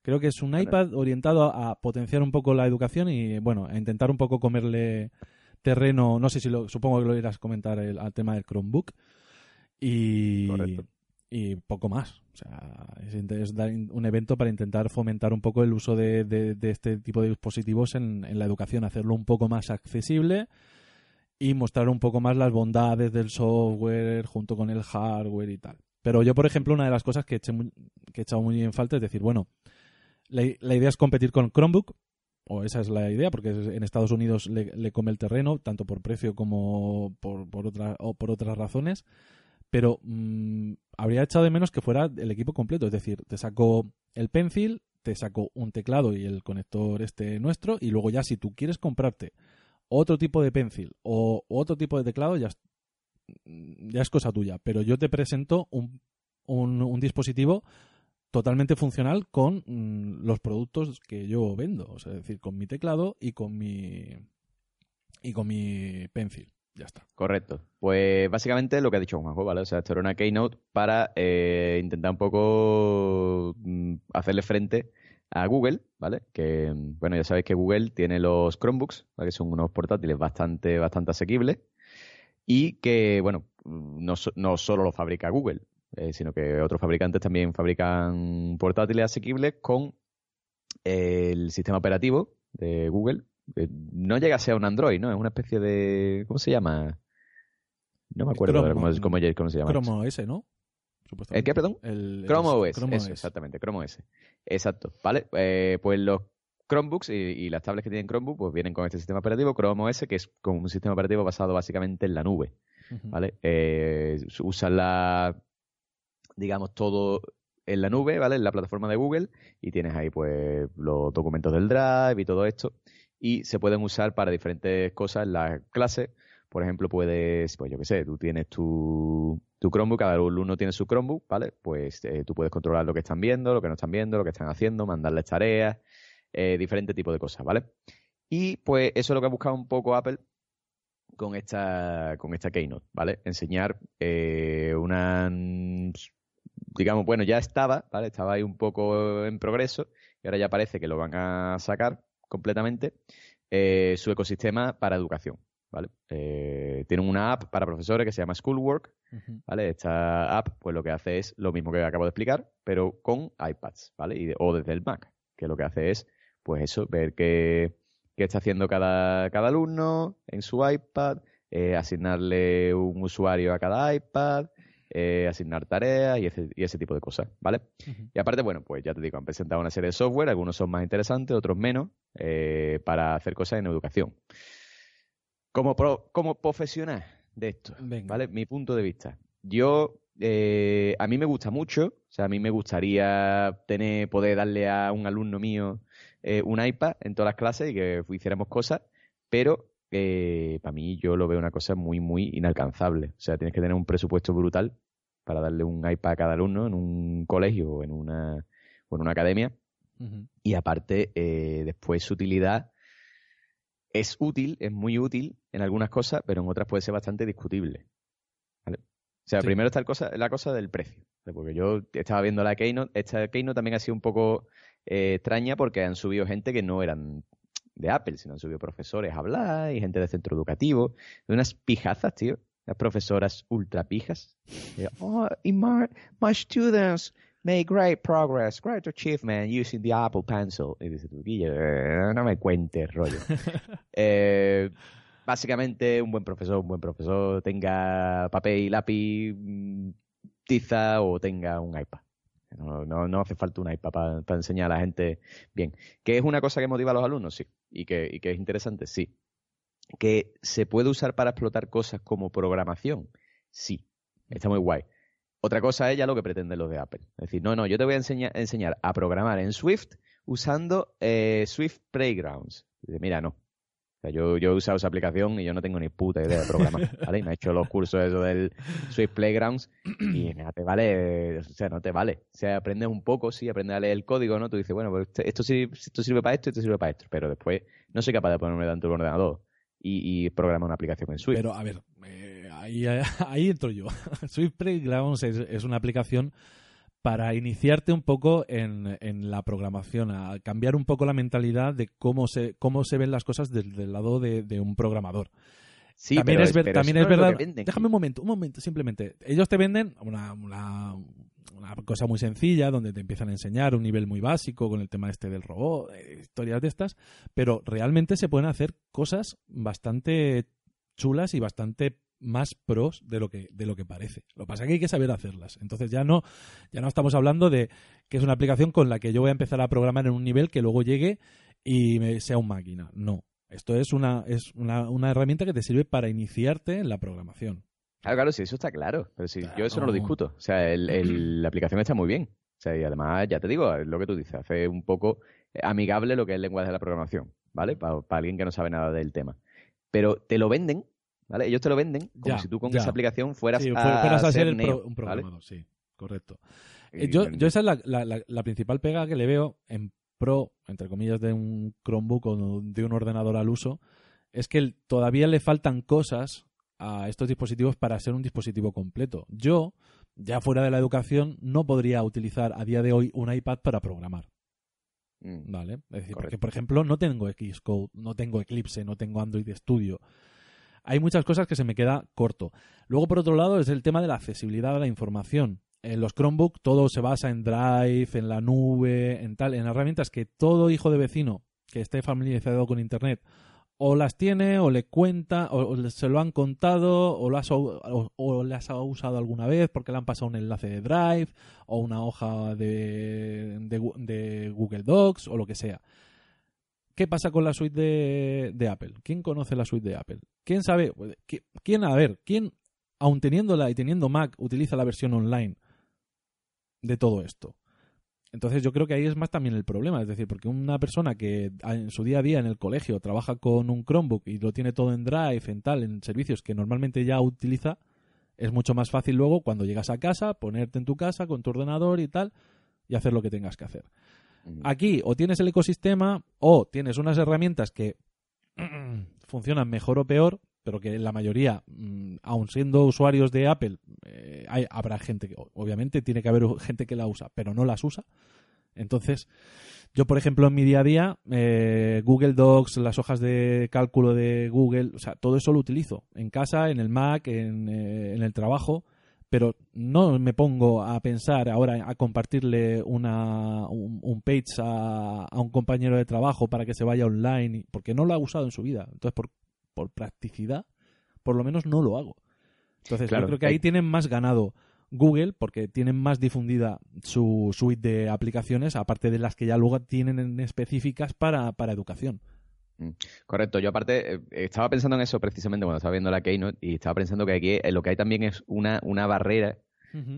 Creo que es un iPad orientado a, a potenciar un poco la educación y, bueno, a intentar un poco comerle terreno. No sé si lo, supongo que lo irás a comentar el, al tema del Chromebook. Y, Correcto. y poco más. O sea, es, dar un evento para intentar fomentar un poco el uso de, de- de este tipo de dispositivos en, en la educación, hacerlo un poco más accesible y mostrar un poco más las bondades del software junto con el hardware y tal. Pero yo, por ejemplo, una de las cosas que, eché muy- que he echado muy en falta es decir, bueno, la, la idea es competir con Chromebook, o esa es la idea, porque en Estados Unidos le, le come el terreno, tanto por precio como por, por, otra- o por otras razones. Pero mm, habría echado de menos que fuera el equipo completo, es decir, te saco el pencil, te saco un teclado y el conector este nuestro, y luego ya si tú quieres comprarte otro tipo de pencil o otro tipo de teclado, ya es, ya es cosa tuya. Pero yo te presento un, un, un dispositivo totalmente funcional con mm, los productos que yo vendo, o sea, es decir, con mi teclado y con mi y con mi pencil. Ya está. Correcto. Pues básicamente lo que ha dicho Juanjo, ¿vale? O sea, esto era una keynote para eh, intentar un poco mm, hacerle frente a Google, ¿vale? Que, mm, bueno, ya sabéis que Google tiene los Chromebooks, ¿vale? Que son unos portátiles bastante, bastante asequibles y que, bueno, mm, no, no solo los fabrica Google, eh, sino que otros fabricantes también fabrican portátiles asequibles con el sistema operativo de Google. Eh, No llega a ser un Android, ¿no? Es una especie de... ¿Cómo se llama? No me acuerdo cómo, cómo- cómo se llama. Chrome OS, ¿no? ¿El qué, perdón? El, Chrome OS, Chrome eso, OS. exactamente, Chrome OS. Exacto, ¿vale? Eh, pues los Chromebooks y, y las tablets que tienen Chromebook pues vienen con este sistema operativo, Chrome OS, que es como un sistema operativo basado básicamente en la nube, Ujú. ¿vale? Eh, usan la, digamos, todo en la nube, ¿vale? En la plataforma de Google y tienes ahí pues los documentos del Drive y todo esto y se pueden usar para diferentes cosas en las clases. Por ejemplo, puedes, pues yo qué sé, tú tienes tu, tu Chromebook, cada alumno tiene su Chromebook, ¿vale? Pues eh, tú puedes controlar lo que están viendo, lo que no están viendo, lo que están haciendo, mandarles tareas, eh, diferente tipo de cosas, ¿vale? Y pues eso es lo que ha buscado un poco Apple con esta, con esta Keynote, ¿vale? Enseñar eh, una, digamos, bueno, ya estaba, ¿vale? Estaba ahí un poco en progreso y ahora ya parece que lo van a sacar completamente, eh, su ecosistema para educación, ¿vale? Eh, tienen una app para profesores que se llama Schoolwork. ¿vale? Esta app, pues lo que hace es lo mismo que acabo de explicar, pero con iPads, ¿vale? Y de- o desde el Mac, que lo que hace es, pues eso, ver qué, qué está haciendo cada, cada alumno en su iPad, eh, asignarle un usuario a cada iPad, eh, asignar tareas y ese, y ese tipo de cosas, ¿vale? Y aparte, bueno, pues ya te digo, han presentado una serie de software, algunos son más interesantes, otros menos, eh, para hacer cosas en educación. Como, pro- como profesional de esto, Venga. ¿vale? Mi punto de vista. Yo eh, a mí me gusta mucho. O sea, a mí me gustaría tener, poder darle a un alumno mío eh, un iPad en todas las clases y que hiciéramos cosas, pero eh, para mí yo lo veo una cosa muy, muy inalcanzable. O sea, tienes que tener un presupuesto brutal para darle un iPad a cada alumno en un colegio o en una, o en una academia. Y aparte, eh, después su utilidad es útil, es muy útil en algunas cosas, pero en otras puede ser bastante discutible. ¿vale? O sea, Sí. primero está el cosa, la cosa del precio. Porque yo estaba viendo la Keynote, esta Keynote también ha sido un poco eh, extraña porque han subido gente que no eran de Apple, sino han subido profesores a hablar y gente de centro educativo, de unas pijazas, tío. Las profesoras ultra pijas. Oh, my students made great progress, great achievement using the Apple Pencil. Y dices tú, Guille, eh, no me cuentes, rollo. *laughs* Eh, básicamente, un buen profesor, un buen profesor tenga papel y lápiz, mm, tiza o tenga un iPad. No, no, no hace falta un iPad para enseñar a la gente bien. ¿Que es una cosa que motiva a los alumnos? Sí. ¿Y que, y que es interesante? Sí. ¿Que se puede usar para explotar cosas como programación? Sí. Está muy guay. Otra cosa es ya lo que pretenden los de Apple. Es decir, no, no, yo te voy a enseñar, enseñar a programar en Swift usando eh, Swift Playgrounds. Dice, mira, no. O sea, yo, yo he usado esa aplicación y yo no tengo ni puta idea de programar, *laughs* ¿vale? Y me he hecho los cursos eso del Swift Playgrounds y mira, te vale, o sea, no te vale. O sea, aprendes un poco, sí, aprendes a leer el código, ¿no? Tú dices, bueno, pues esto, sirve, esto sirve para esto, esto sirve para esto, pero después no soy capaz de ponerme delante de un ordenador y, y programar una aplicación en Swift. Pero, a ver, eh, ahí, *laughs* ahí entro yo. *laughs* Swift Playgrounds es, es una aplicación para iniciarte un poco en, en la programación, a cambiar un poco la mentalidad de cómo se, cómo se ven las cosas desde el lado de, de un programador. sí, también pero, es, pero también es verdad. venden. Déjame un momento, un momento, simplemente. Ellos te venden una, una, una cosa muy sencilla donde te empiezan a enseñar un nivel muy básico con el tema este del robot, eh, historias de estas, pero realmente se pueden hacer cosas bastante chulas y bastante más pros de lo que de lo que parece. Lo que pasa es que hay que saber hacerlas. Entonces ya no ya no estamos hablando de que es una aplicación con la que yo voy a empezar a programar en un nivel que luego llegue y me sea un máquina. No. Esto es una es una, una herramienta que te sirve para iniciarte en la programación. Claro, claro, sí, eso está claro. Pero sí, yo eso no lo discuto. O sea, el- el- *clears throat* la aplicación está muy bien. O sea, y además, ya te digo, es lo que tú dices, hace un poco amigable lo que es el lenguaje de la programación, ¿vale? Para alguien que no sabe nada del tema. Pero te lo venden, ¿vale? Ellos te lo venden como Ya, si tú con ya. esa aplicación fueras, Sí, a, fueras a ser el Neo, pro- un ¿vale? programador, sí, correcto. Eh, yo, yo esa es la, la- la- la principal pega que le veo en pro, entre comillas, de un Chromebook o de un ordenador al uso, es que el- todavía le faltan cosas a estos dispositivos para ser un dispositivo completo. Yo, ya fuera de la educación, no podría utilizar a día de hoy un iPad para programar. Mm. ¿Vale? Es decir, porque, por ejemplo, no tengo Xcode, no tengo Eclipse, no tengo Android Studio. Hay muchas cosas que se me queda corto. Luego, por otro lado, es el tema de la accesibilidad a la información. En los Chromebook todo se basa en Drive, en la nube, en tal, en herramientas que todo hijo de vecino que esté familiarizado con Internet o las tiene o le cuenta o, se lo han contado o, las, o, o las ha usado alguna vez porque le han pasado un enlace de Drive o una hoja de, de Google Docs o lo que sea. ¿Qué pasa con la suite de, Apple? ¿Quién conoce la suite de Apple? ¿Quién sabe? ¿Qui- ¿Quién, a ver, quién, aun teniéndola y teniendo Mac, utiliza la versión online de todo esto? Entonces yo creo que ahí es más también el problema, es decir, porque una persona que en su día a día en el colegio trabaja con un Chromebook y lo tiene todo en Drive, en tal, en servicios que normalmente ya utiliza, es mucho más fácil luego cuando llegas a casa, ponerte en tu casa con tu ordenador y tal, y hacer lo que tengas que hacer. Mm. Aquí o tienes el ecosistema o tienes unas herramientas que *clears throat* funcionan mejor o peor, pero que la mayoría, mm, aun siendo usuarios de Apple, eh, hay- habrá gente que, obviamente tiene que haber gente que la usa, pero no las usa. Entonces, yo, por ejemplo, en mi día a día, eh, Google Docs, las hojas de cálculo de Google, o sea, todo eso lo utilizo en casa, en el Mac, en, eh, en el trabajo, pero no me pongo a pensar ahora a compartirle una, un, un page a, a un compañero de trabajo para que se vaya online, porque no lo ha usado en su vida. Entonces, por, por practicidad, por lo menos no lo hago. Entonces, Claro, yo creo que ahí hay- tienen más ganado Google, porque tienen más difundida su suite de aplicaciones, aparte de las que ya luego tienen en específicas para, para educación. Correcto, yo aparte eh, estaba pensando en eso precisamente cuando estaba viendo la Keynote y estaba pensando que aquí eh, lo que hay también es una, una barrera.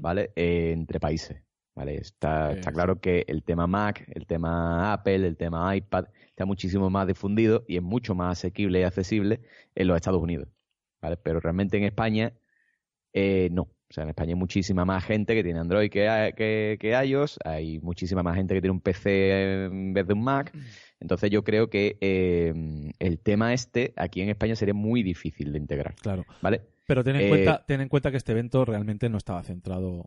¿vale? Eh, entre países, ¿vale? Está, está Sí. claro que el tema Mac, el tema Apple, el tema iPad está muchísimo más difundido y es mucho más asequible y accesible en los Estados Unidos, ¿vale? Pero realmente en España eh, no. O sea, en España hay muchísima más gente que tiene Android que, que, que iOS, hay muchísima más gente que tiene un PC en vez de un Mac. Entonces yo creo que eh, el tema este aquí en España sería muy difícil de integrar, Claro. ¿vale? Pero ten en, Eh, cuenta, ten en cuenta que este evento realmente no estaba centrado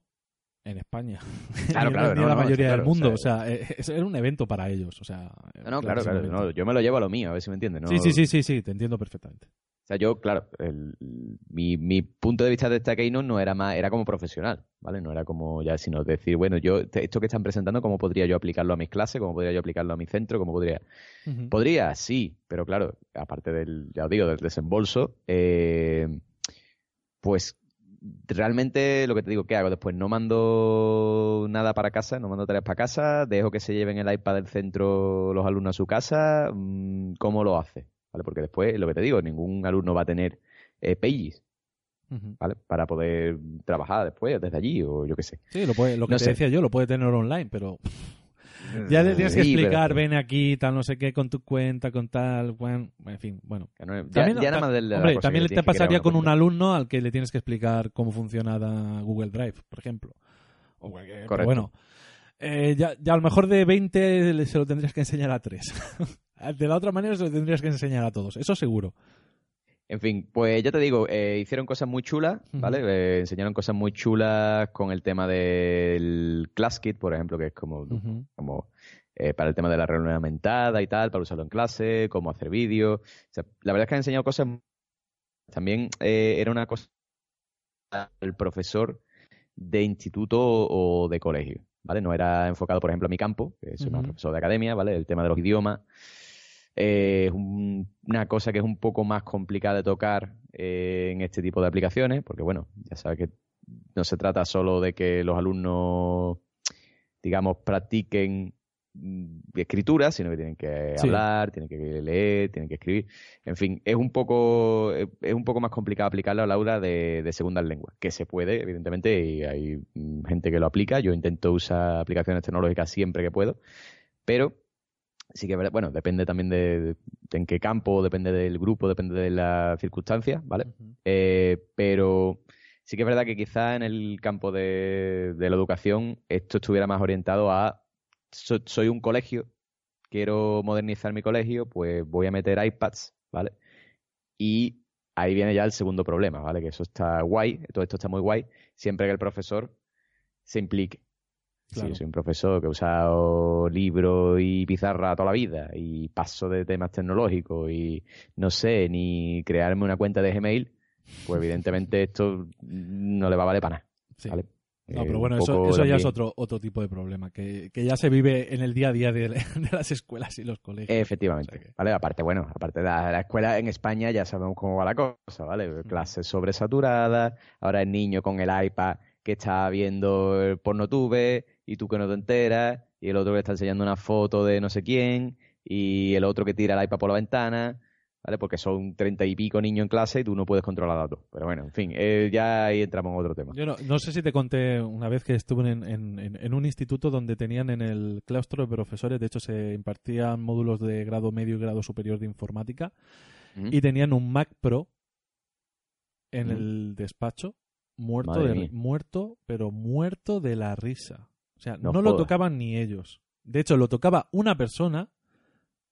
en España. *laughs* Claro, Ni- claro, ni no, la no, mayoría del mundo. o sea, eh, es- era un evento para ellos. O sea, No, no, claro, claro. no, yo me lo llevo a lo mío, a ver si me entiendes. ¿no? Sí, sí, sí, sí, sí, te entiendo perfectamente. O sea, yo, claro, el- mi, mi punto de vista de esta Keynote no era más, era como profesional, ¿vale? No era como ya, sino decir, bueno, yo, esto que están presentando, ¿cómo podría yo aplicarlo a mis clases? ¿Cómo podría yo aplicarlo a mi centro? ¿Cómo podría? Podría, sí, pero claro, aparte del, ya os digo, del desembolso, eh, pues realmente lo que te digo, ¿qué hago? Después no mando nada para casa, no mando tareas para casa, dejo que se lleven el iPad del centro los alumnos a su casa, mm, ¿cómo lo hace? ¿Vale? Porque después, lo que te digo, ningún alumno va a tener eh, Pages. ¿vale? Para poder trabajar después desde allí o yo qué sé. Sí, lo, puede, lo que No te sé. decía yo, lo puede tener online, pero ya le tienes que Sí, pero- explicar, ven aquí, tal, no sé qué, con tu cuenta, con tal, bueno, en fin, bueno. ya, También, ya nada más del- de la hombre, cosa también te pasaría con un alumno al que le tienes que explicar cómo funciona Google Drive, por ejemplo. O cualquier- pero Correcto. bueno, eh, ya, ya a lo mejor de 20 le- se lo tendrías que enseñar a 3. *laughs* de la otra manera se lo tendrías que enseñar a todos, eso seguro. En fin, pues ya te digo, eh, hicieron cosas muy chulas, ¿vale? Eh, enseñaron cosas muy chulas con el tema del ClassKit, por ejemplo, que es como, como eh, para el tema de la realidad aumentada y tal, para usarlo en clase, cómo hacer vídeos. O sea, la verdad es que han enseñado cosas. También eh, era una cosa el profesor de instituto o de colegio, ¿vale? No era enfocado, por ejemplo, a mi campo, que soy Ujú. profesor de academia, ¿vale? El tema de los idiomas. Eh, es un- una cosa que es un poco más complicada de tocar eh, en este tipo de aplicaciones, porque bueno, ya sabes que no se trata solo de que los alumnos, digamos, practiquen mm, escritura, sino que tienen que Sí. hablar, tienen que leer, tienen que escribir. En fin, es un poco, es es un poco más complicado aplicarlo al aula de, de segundas lenguas, que se puede, evidentemente, y hay mm, gente que lo aplica. Yo intento usar aplicaciones tecnológicas siempre que puedo, pero sí que bueno, depende también de, de en qué campo, depende del grupo, depende de las circunstancias, ¿vale? Eh, pero sí que es verdad que quizá en el campo de, de la educación esto estuviera más orientado a so- soy un colegio, quiero modernizar mi colegio, pues voy a meter iPads, ¿vale? Y ahí viene ya el segundo problema, ¿vale? Que eso está guay, todo esto está muy guay, siempre que el profesor se implique. Si Claro. yo soy un profesor que he usado libros y pizarra toda la vida y paso de temas tecnológicos y no sé ni crearme una cuenta de Gmail, pues *laughs* evidentemente esto no le va a valer para nada. Sí. ¿vale? No, Eh, pero un bueno, eso, eso ya es otro, otro tipo de problema, que, que ya se vive en el día a día de, *laughs* de las escuelas y los colegios. Efectivamente, O sea que- ¿vale? Aparte, bueno, aparte de la, la escuela en España ya sabemos cómo va la cosa, ¿vale? Clases sobresaturadas, ahora el niño con el iPad que está viendo el pornotube y tú que no te enteras, y el otro que está enseñando una foto de no sé quién, y el otro que tira el iPad por la ventana, ¿vale? Porque son treinta y pico niños en clase y tú no puedes controlar datos. Pero bueno, en fin, eh, ya ahí entramos en otro tema. Yo no, no sé si te conté una vez que estuve en, en- un instituto donde tenían en el claustro de profesores, de hecho se impartían módulos de grado medio y grado superior de informática, ¿Mm? y tenían un Mac Pro en Mm. el despacho, muerto, de, muerto, pero muerto de la risa. O sea, no, No lo tocaban ni ellos. De hecho, lo tocaba una persona,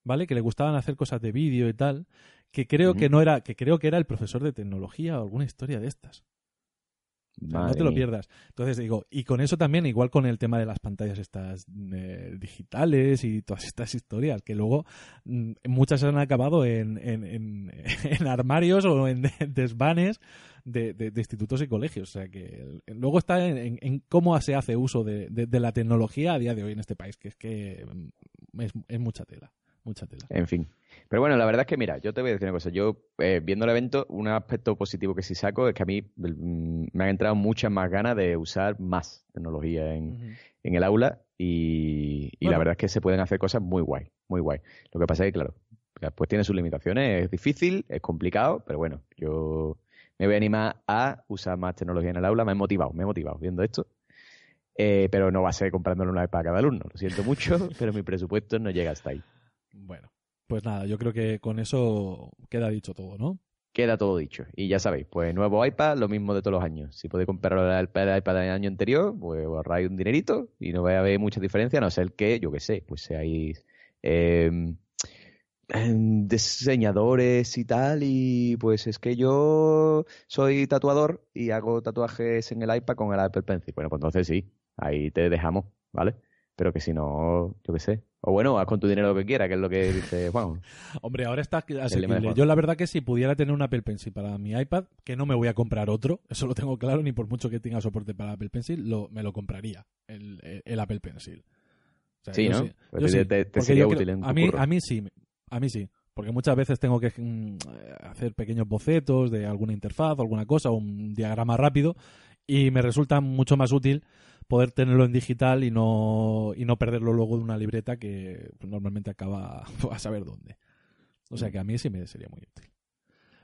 ¿vale? Que le gustaban hacer cosas de vídeo y tal, que creo que no era, que creo que era el profesor de tecnología o alguna historia de estas. No te lo pierdas. Entonces digo, y con eso también, igual con el tema de las pantallas estas eh, digitales y todas estas historias, que luego mm, muchas han acabado en, en, en- *laughs* en armarios o en de- *laughs* desvanes de, de- de institutos y colegios. O sea que luego está en, cómo se hace uso de, de- la tecnología a día de hoy en este país, que es que mm, es, es mucha tela. Mucha tela. En fin. Pero bueno, la verdad es que, mira, yo te voy a decir una cosa. Yo, eh, viendo el evento, un aspecto positivo que sí saco es que a mí mm, me han entrado muchas más ganas de usar más tecnología en, el aula y, y Bueno. la verdad es que se pueden hacer cosas muy guay, muy guay. Lo que pasa es que, claro, pues tiene sus limitaciones, es difícil, es complicado, pero bueno, yo me voy a animar a usar más tecnología en el aula. Me he motivado, me he motivado viendo esto. Eh, pero no va a ser comprándole una vez para cada alumno. Lo siento mucho, *laughs* pero mi presupuesto no llega hasta ahí. Bueno, pues nada, yo creo que con eso queda dicho todo, ¿no? Queda todo dicho. Y ya sabéis, pues nuevo iPad, lo mismo de todos los años. Si podéis comprar el iPad, el iPad del año anterior, pues ahorráis un dinerito y no va a haber mucha diferencia, a no ser que, yo qué sé, pues seáis eh, diseñadores y tal. Y pues es que yo soy tatuador y hago tatuajes en el iPad con el Apple Pencil. Bueno, pues entonces sí, ahí te dejamos, ¿vale? Pero que si no, yo qué sé. O bueno, haz con tu dinero lo que quieras, que es lo que dice *laughs* Juan. Hombre, ahora está asequible. Yo la verdad que si pudiera tener un Apple Pencil para mi iPad, que no me voy a comprar otro, *laughs* eso lo tengo claro, ni por mucho que tenga soporte para Apple Pencil, lo, me lo compraría, el, el- el Apple Pencil. O sea, Sí, ¿no? sí, Pues te- sí, te- te porque sería creo- útil en tu a mí, curro. a mí sí, a mí sí. Porque muchas veces tengo que mm, hacer pequeños bocetos de alguna interfaz o alguna cosa, o un diagrama rápido, y me resulta mucho más útil poder tenerlo en digital y no, y no perderlo luego de una libreta que pues, normalmente acaba *laughs* a saber dónde. O sea que a mí sí me sería muy útil.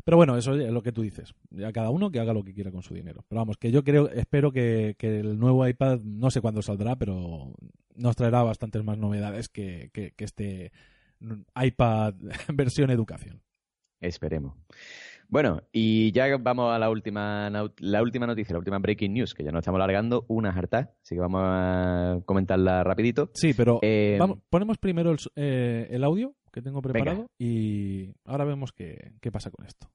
Pero bueno, eso es lo que tú dices. Ya cada uno que haga lo que quiera con su dinero. Pero vamos, que yo creo, espero que, que el nuevo iPad, no sé cuándo saldrá, pero nos traerá bastantes más novedades que, que, que este iPad *laughs* versión educación. Esperemos. Bueno, y ya vamos a la última, la última noticia, la última breaking news, que ya nos estamos largando, una harta, así que vamos a comentarla rapidito. Sí, pero Eh, vamos, ponemos primero el, eh, el audio que tengo Venga. preparado y ahora vemos qué, qué pasa con esto.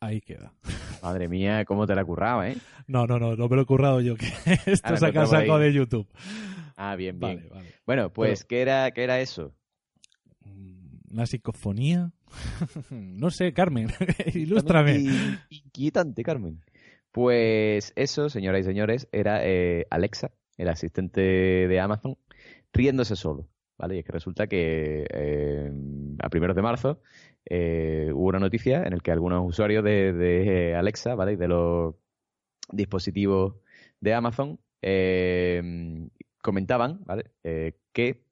Ahí queda. Madre mía, cómo te la curraba, ¿eh? No, no, no, no me lo he currado yo, que *laughs* esto se ha sacado de YouTube. Ah, bien, bien. Vale, vale. Bueno, pues, ¿qué, era, ¿qué era eso? Mm, ¿Una psicofonía? *laughs* no sé, Carmen, *laughs* ilústrame. In- Inquietante, Carmen. Pues eso, señoras y señores, era eh, Alexa, el asistente de Amazon, riéndose solo. ¿Vale? Y es que resulta que eh, a primeros de marzo eh, hubo una noticia en la que algunos usuarios de, Alexa, ¿vale? Y de los dispositivos de Amazon eh, comentaban, ¿vale? Que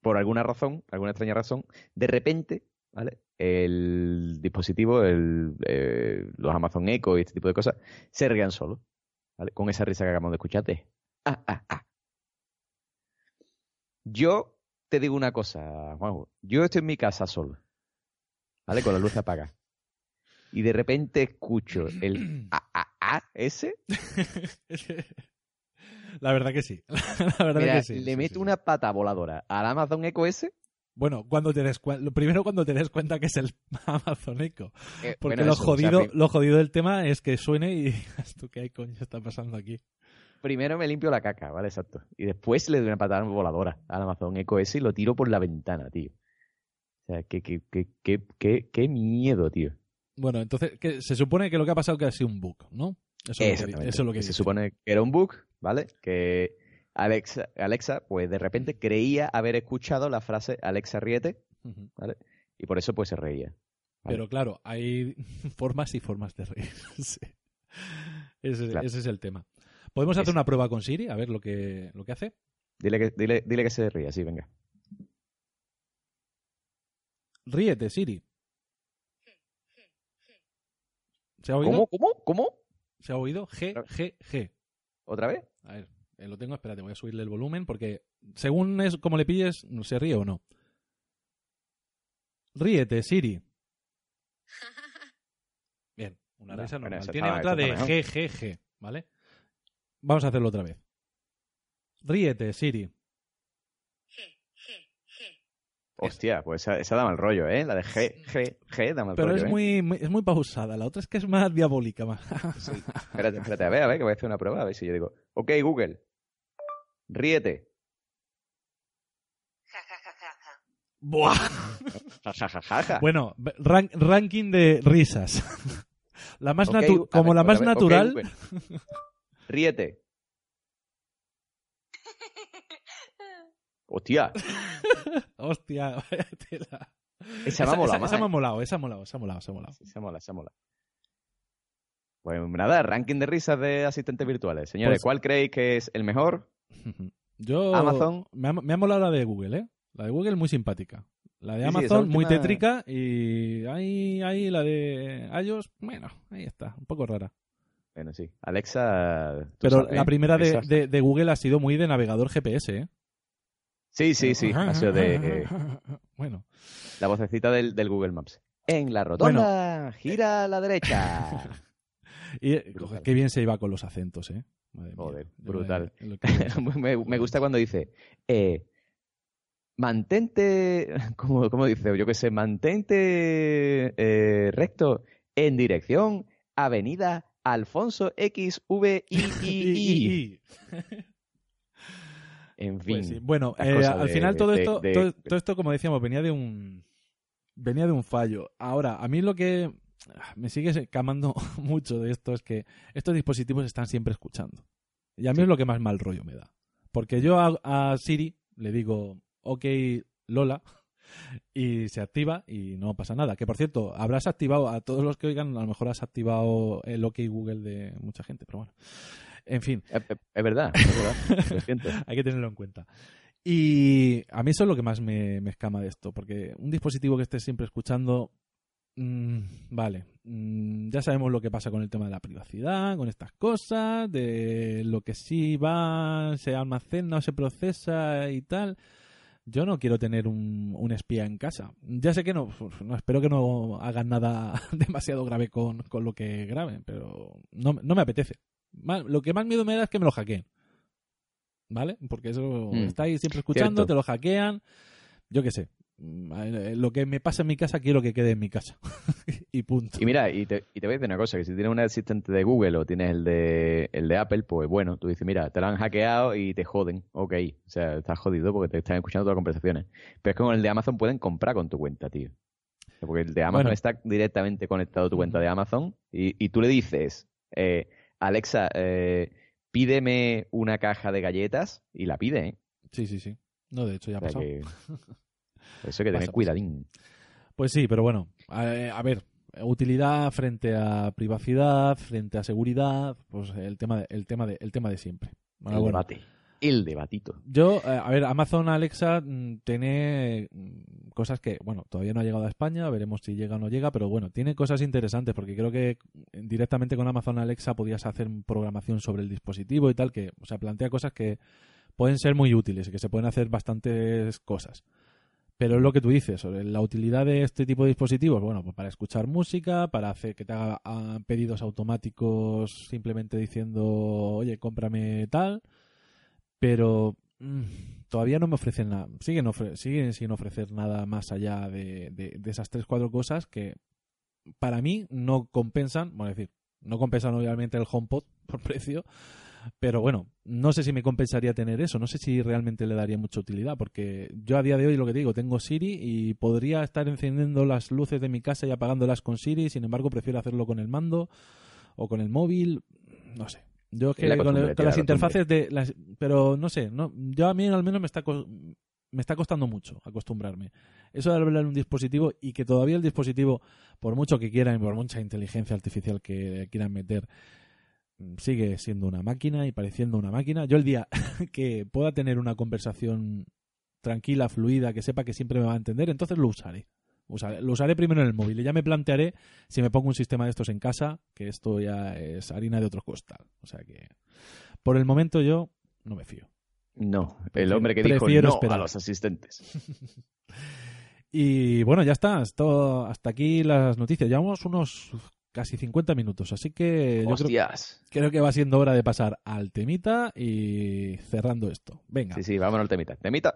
por alguna razón, alguna extraña razón, de repente, ¿vale? El dispositivo, el, los Amazon Echo y este tipo de cosas, se rían solos, ¿vale? Con esa risa que acabamos de escuchar de ah, ah, ah. Yo te digo una cosa, Juanjo. Yo estoy en mi casa solo, ¿vale? Con la luz apagada. Y de repente escucho el ah, ah, ah, ese. La verdad que sí. *laughs* La verdad Mira, que sí. le sí, meto sí. una pata voladora al Amazon Echo ese. Bueno, cuando te des lo primero cuando te des cuenta que es el *laughs* Amazon Echo. eh, Porque bueno, lo, eso, o sea, jodido, lo jodido del tema es que suene y *laughs* digas tú qué coño está pasando aquí. Primero me limpio la caca, ¿vale? Exacto. Y después le doy una patada voladora al Amazon Echo ese y lo tiro por la ventana, tío. O sea, qué, qué, qué, qué, qué, miedo, tío. Bueno, entonces que se supone que lo que ha pasado es que ha sido un bug, ¿no? Eso es lo que, eso es lo que se dice. supone que era un bug, ¿vale? Que Alexa, Alexa, pues de repente creía haber escuchado la frase Alexa ríete, Ujú. ¿vale? Y por eso pues se reía. Vale. Pero claro, hay *laughs* formas y formas de reírse. *laughs* Ese, Claro. ese es el tema. ¿Podemos hacer Es- una prueba con Siri? A ver lo que, lo que hace. Dile que, dile, dile que se ría, sí, venga. Ríete, Siri. ¿Se ha oído? ¿Cómo? ¿Cómo? ¿Cómo? ¿Se ha oído? G, G, G. ¿Otra vez? A ver, eh, lo tengo, espérate, voy a subirle el volumen porque según es como le pilles, ¿se ríe o no? Ríete, Siri. *laughs* Bien, una risa normal. Tiene otra de G, G, G, ¿vale? Vamos a hacerlo otra vez. Ríete, Siri. Hostia, pues esa, esa da mal rollo, ¿eh? La de G, G, G da mal Pero rollo, es ¿eh? muy, muy- es muy pausada. La otra es que es más diabólica. Más. Espérate, espérate, a ver, a ver, que voy a hacer una prueba, a ver si yo digo, ok, Google, ríete. Buah. Ja, ja, ja, ja, ja. Bueno, ran- ranking de risas. La más como ver, la más ver, natural. Ríete. Hostia, *laughs* Hostia, vaya tela. esa me ha molado esa me ha ¿eh? molado, esa ha molado, esa ha molado, esa ha molado. Esa mola, esa mola. Pues nada, ranking de risas de asistentes virtuales. Señores, Pues- ¿cuál creéis que es el mejor? *laughs* Yo. Amazon. Me ha, me ha molado la de Google, ¿eh? La de Google muy simpática. La de Sí, sí, esa Amazon muy tétrica y ahí, ahí la de iOS, bueno, ahí está, un poco rara. Bueno, sí. Alexa. Pero sabes, la ¿eh? primera de, de- de Google ha sido muy de navegador GPS, ¿eh? Sí, sí, sí. Ha sido de eh, Bueno, la vocecita del, del Google Maps. En la rotonda, gira a la derecha. *laughs* y, Brutal. joder, qué bien se iba con los acentos, ¿eh? Madre. Joder, brutal. *laughs* me- gusta cuando dice, eh, mantente, *laughs* como, como dice, yo qué sé, mantente eh, recto en dirección Avenida Alfonso X V I I I. *laughs* En fin, Pues sí. Bueno, eh, al de- final todo de- esto, de- todo, todo esto, como decíamos, venía de un venía de un fallo. Ahora, a mí lo que me sigue camando *laughs* mucho de esto es que estos dispositivos están siempre escuchando. Y a mí es lo que más mal rollo me da. Porque yo a, a Siri le digo, ok, Lola, y se activa y no pasa nada. Que por cierto, habrás activado, a todos los que oigan, a lo mejor has activado el ok Google de mucha gente, pero bueno. En fin, es, es- es verdad, es verdad, *laughs* hay que tenerlo en cuenta. Y a mí eso es lo que más me, me escama de esto, porque un dispositivo que estés siempre escuchando, mm, vale, mm, ya sabemos lo que pasa con el tema de la privacidad, con estas cosas, de lo que sí va, se almacena o se procesa y tal. Yo no quiero tener un, un espía en casa. Ya sé que no, no espero que no hagan nada *laughs* demasiado grave con, con lo que graben, pero no, no me apetece. Lo que más miedo me da es que me lo hackeen. ¿Vale? Porque eso Mm. está ahí siempre escuchando, Cierto. te lo hackean. Yo qué sé. Eh, Lo que me pasa en mi casa, quiero que quede en mi casa. *laughs* y punto. Y mira, y te, y te voy a decir una cosa, que si tienes un asistente de Google o tienes el de, el de Apple, pues bueno, tú dices, mira, te lo han hackeado y te joden, ok, o sea, estás jodido porque te están escuchando todas las conversaciones. Pero es que con el de Amazon pueden comprar con tu cuenta, tío. Porque el de Amazon Bueno. está directamente conectado a tu cuenta de Amazon y, y tú le dices, eh, Alexa, eh, pídeme una caja de galletas y la pide, ¿eh? Sí, sí, sí. No, de hecho ya ha O sea pasado. que- *laughs* eso hay que tener cuidadín. Pues sí, pero bueno, a, a ver, utilidad frente a privacidad, frente a seguridad, pues el tema de, el tema de, el tema de siempre. El bueno, debate. El debatito. Yo, eh, a ver, Amazon Alexa mm, tiene mm, cosas que, bueno, todavía no ha llegado a España, veremos si llega o no llega, pero bueno, tiene cosas interesantes porque creo que directamente con Amazon Alexa podías hacer programación sobre el dispositivo y tal, que, o sea, plantea cosas que pueden ser muy útiles y que se pueden hacer bastantes cosas. Pero es lo que tú dices, sobre la utilidad de este tipo de dispositivos, bueno, pues para escuchar música, para hacer que te haga ah, pedidos automáticos simplemente diciendo, oye, cómprame tal, pero mm, todavía no me ofrecen nada, siguen, ofre- siguen sin ofrecer nada más allá de, de- de esas tres, cuatro cosas que para mí no compensan, bueno, es decir, no compensan obviamente el HomePod *laughs* por precio, pero bueno, no sé si me compensaría tener eso, no sé si realmente le daría mucha utilidad, porque yo a día de hoy lo que te digo, tengo Siri y podría estar encendiendo las luces de mi casa y apagándolas con Siri, sin embargo prefiero hacerlo con el mando o con el móvil, no sé. Yo es que la con, el- las la interfaces de las, pero no sé, no, yo a mí al menos me está me está costando mucho acostumbrarme. Eso de hablar en un dispositivo y que todavía el dispositivo, por mucho que quieran y por mucha inteligencia artificial que quieran meter, sigue siendo una máquina y pareciendo una máquina. Yo el día *laughs* que pueda tener una conversación tranquila, fluida, que sepa que siempre me va a entender, entonces lo usaré. Lo usaré primero en el móvil y ya me plantearé si me pongo un sistema de estos en casa, que esto ya es harina de otro costal. O sea que, por el momento yo no me fío. No, el hombre que dijo no esperar. a los asistentes. *laughs* Y bueno, ya está. Esto, hasta aquí las noticias. Llevamos unos casi 50 minutos, así que yo creo, creo que va siendo hora de pasar al temita y cerrando esto. Venga. Sí, sí, vámonos al temita. Temita.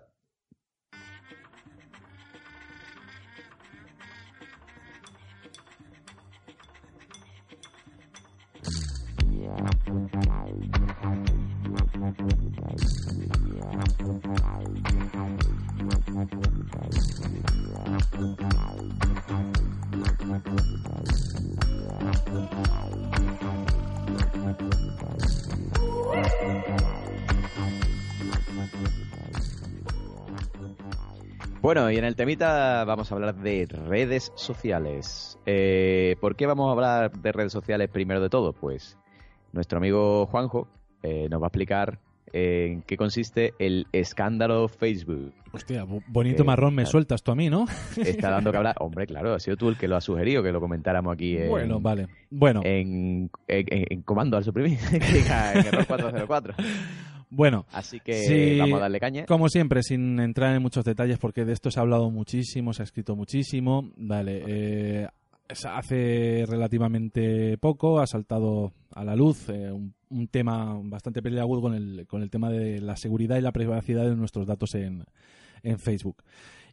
Bueno, y en el temita vamos a hablar de redes sociales. Eh, ¿Por qué vamos a hablar de redes sociales primero de todo? Pues nuestro amigo Juanjo eh, nos va a explicar en qué consiste el escándalo Facebook. Hostia, bo- bonito Eh, marrón me claro. sueltas tú a mí, ¿no? *laughs* Está dando que hablar. Hombre, claro, ha sido tú el que lo ha sugerido, que lo comentáramos aquí en, Bueno, vale. Bueno, en, en- en comando al suprimir, *laughs* en error 404. bueno. Así que Sí, vamos a darle caña. Como siempre, sin entrar en muchos detalles, porque de esto se ha hablado muchísimo, se ha escrito muchísimo. Vale, eh, hace relativamente poco ha saltado a la luz eh, un, un tema bastante peliagudo con el, con el tema de la seguridad y la privacidad de nuestros datos en, en Facebook.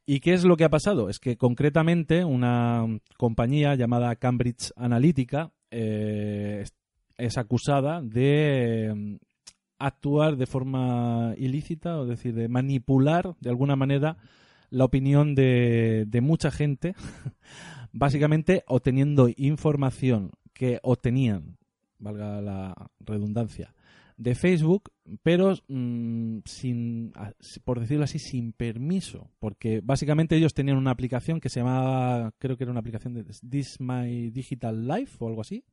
¿Y qué es lo que ha pasado? Es que concretamente una compañía llamada Cambridge Analytica eh, es- es acusada de eh, actuar de forma ilícita, o decir, de manipular de alguna manera la opinión de, de mucha gente, *laughs* básicamente obteniendo información que obtenían, valga la redundancia, de Facebook, pero mm, sin, por decirlo así, sin permiso, porque básicamente ellos tenían una aplicación que se llamaba, creo que era una aplicación de This My Digital Life o algo así,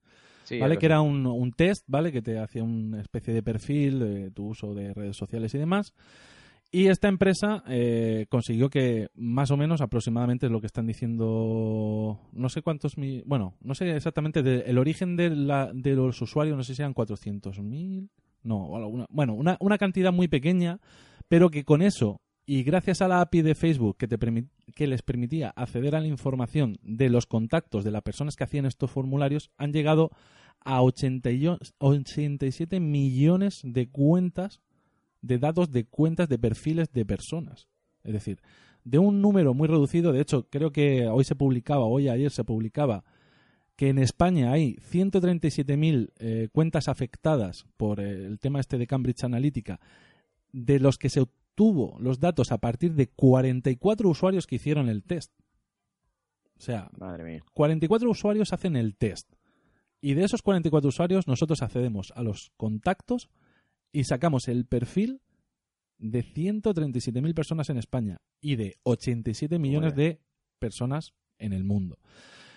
Sí, ¿vale? Que era un, un test, ¿vale? Que te hacía una especie de perfil de tu uso de redes sociales y demás. Y esta empresa eh, consiguió que más o menos aproximadamente es lo que están diciendo, no sé cuántos mil, bueno, no sé exactamente de- el origen de, la, de los usuarios, no sé si eran 400.000, no, bueno, una, una cantidad muy pequeña, pero que con eso y gracias a la API de Facebook que, te que les permitía acceder a la información de los contactos de las personas que hacían estos formularios, han llegado a 80 y- 87 millones de cuentas, de datos de cuentas de perfiles de personas. Es decir, de un número muy reducido, de hecho, creo que hoy se publicaba, hoy ayer se publicaba, que en España hay 137.000 eh, cuentas afectadas por eh, el tema este de Cambridge Analytica, de los que se obtuvo los datos a partir de 44 usuarios que hicieron el test. O sea, Madre mía. 44 usuarios hacen el test. Y de esos 44 usuarios nosotros accedemos a los contactos y sacamos el perfil de 137.000 personas en España y de 87 millones de personas en el mundo.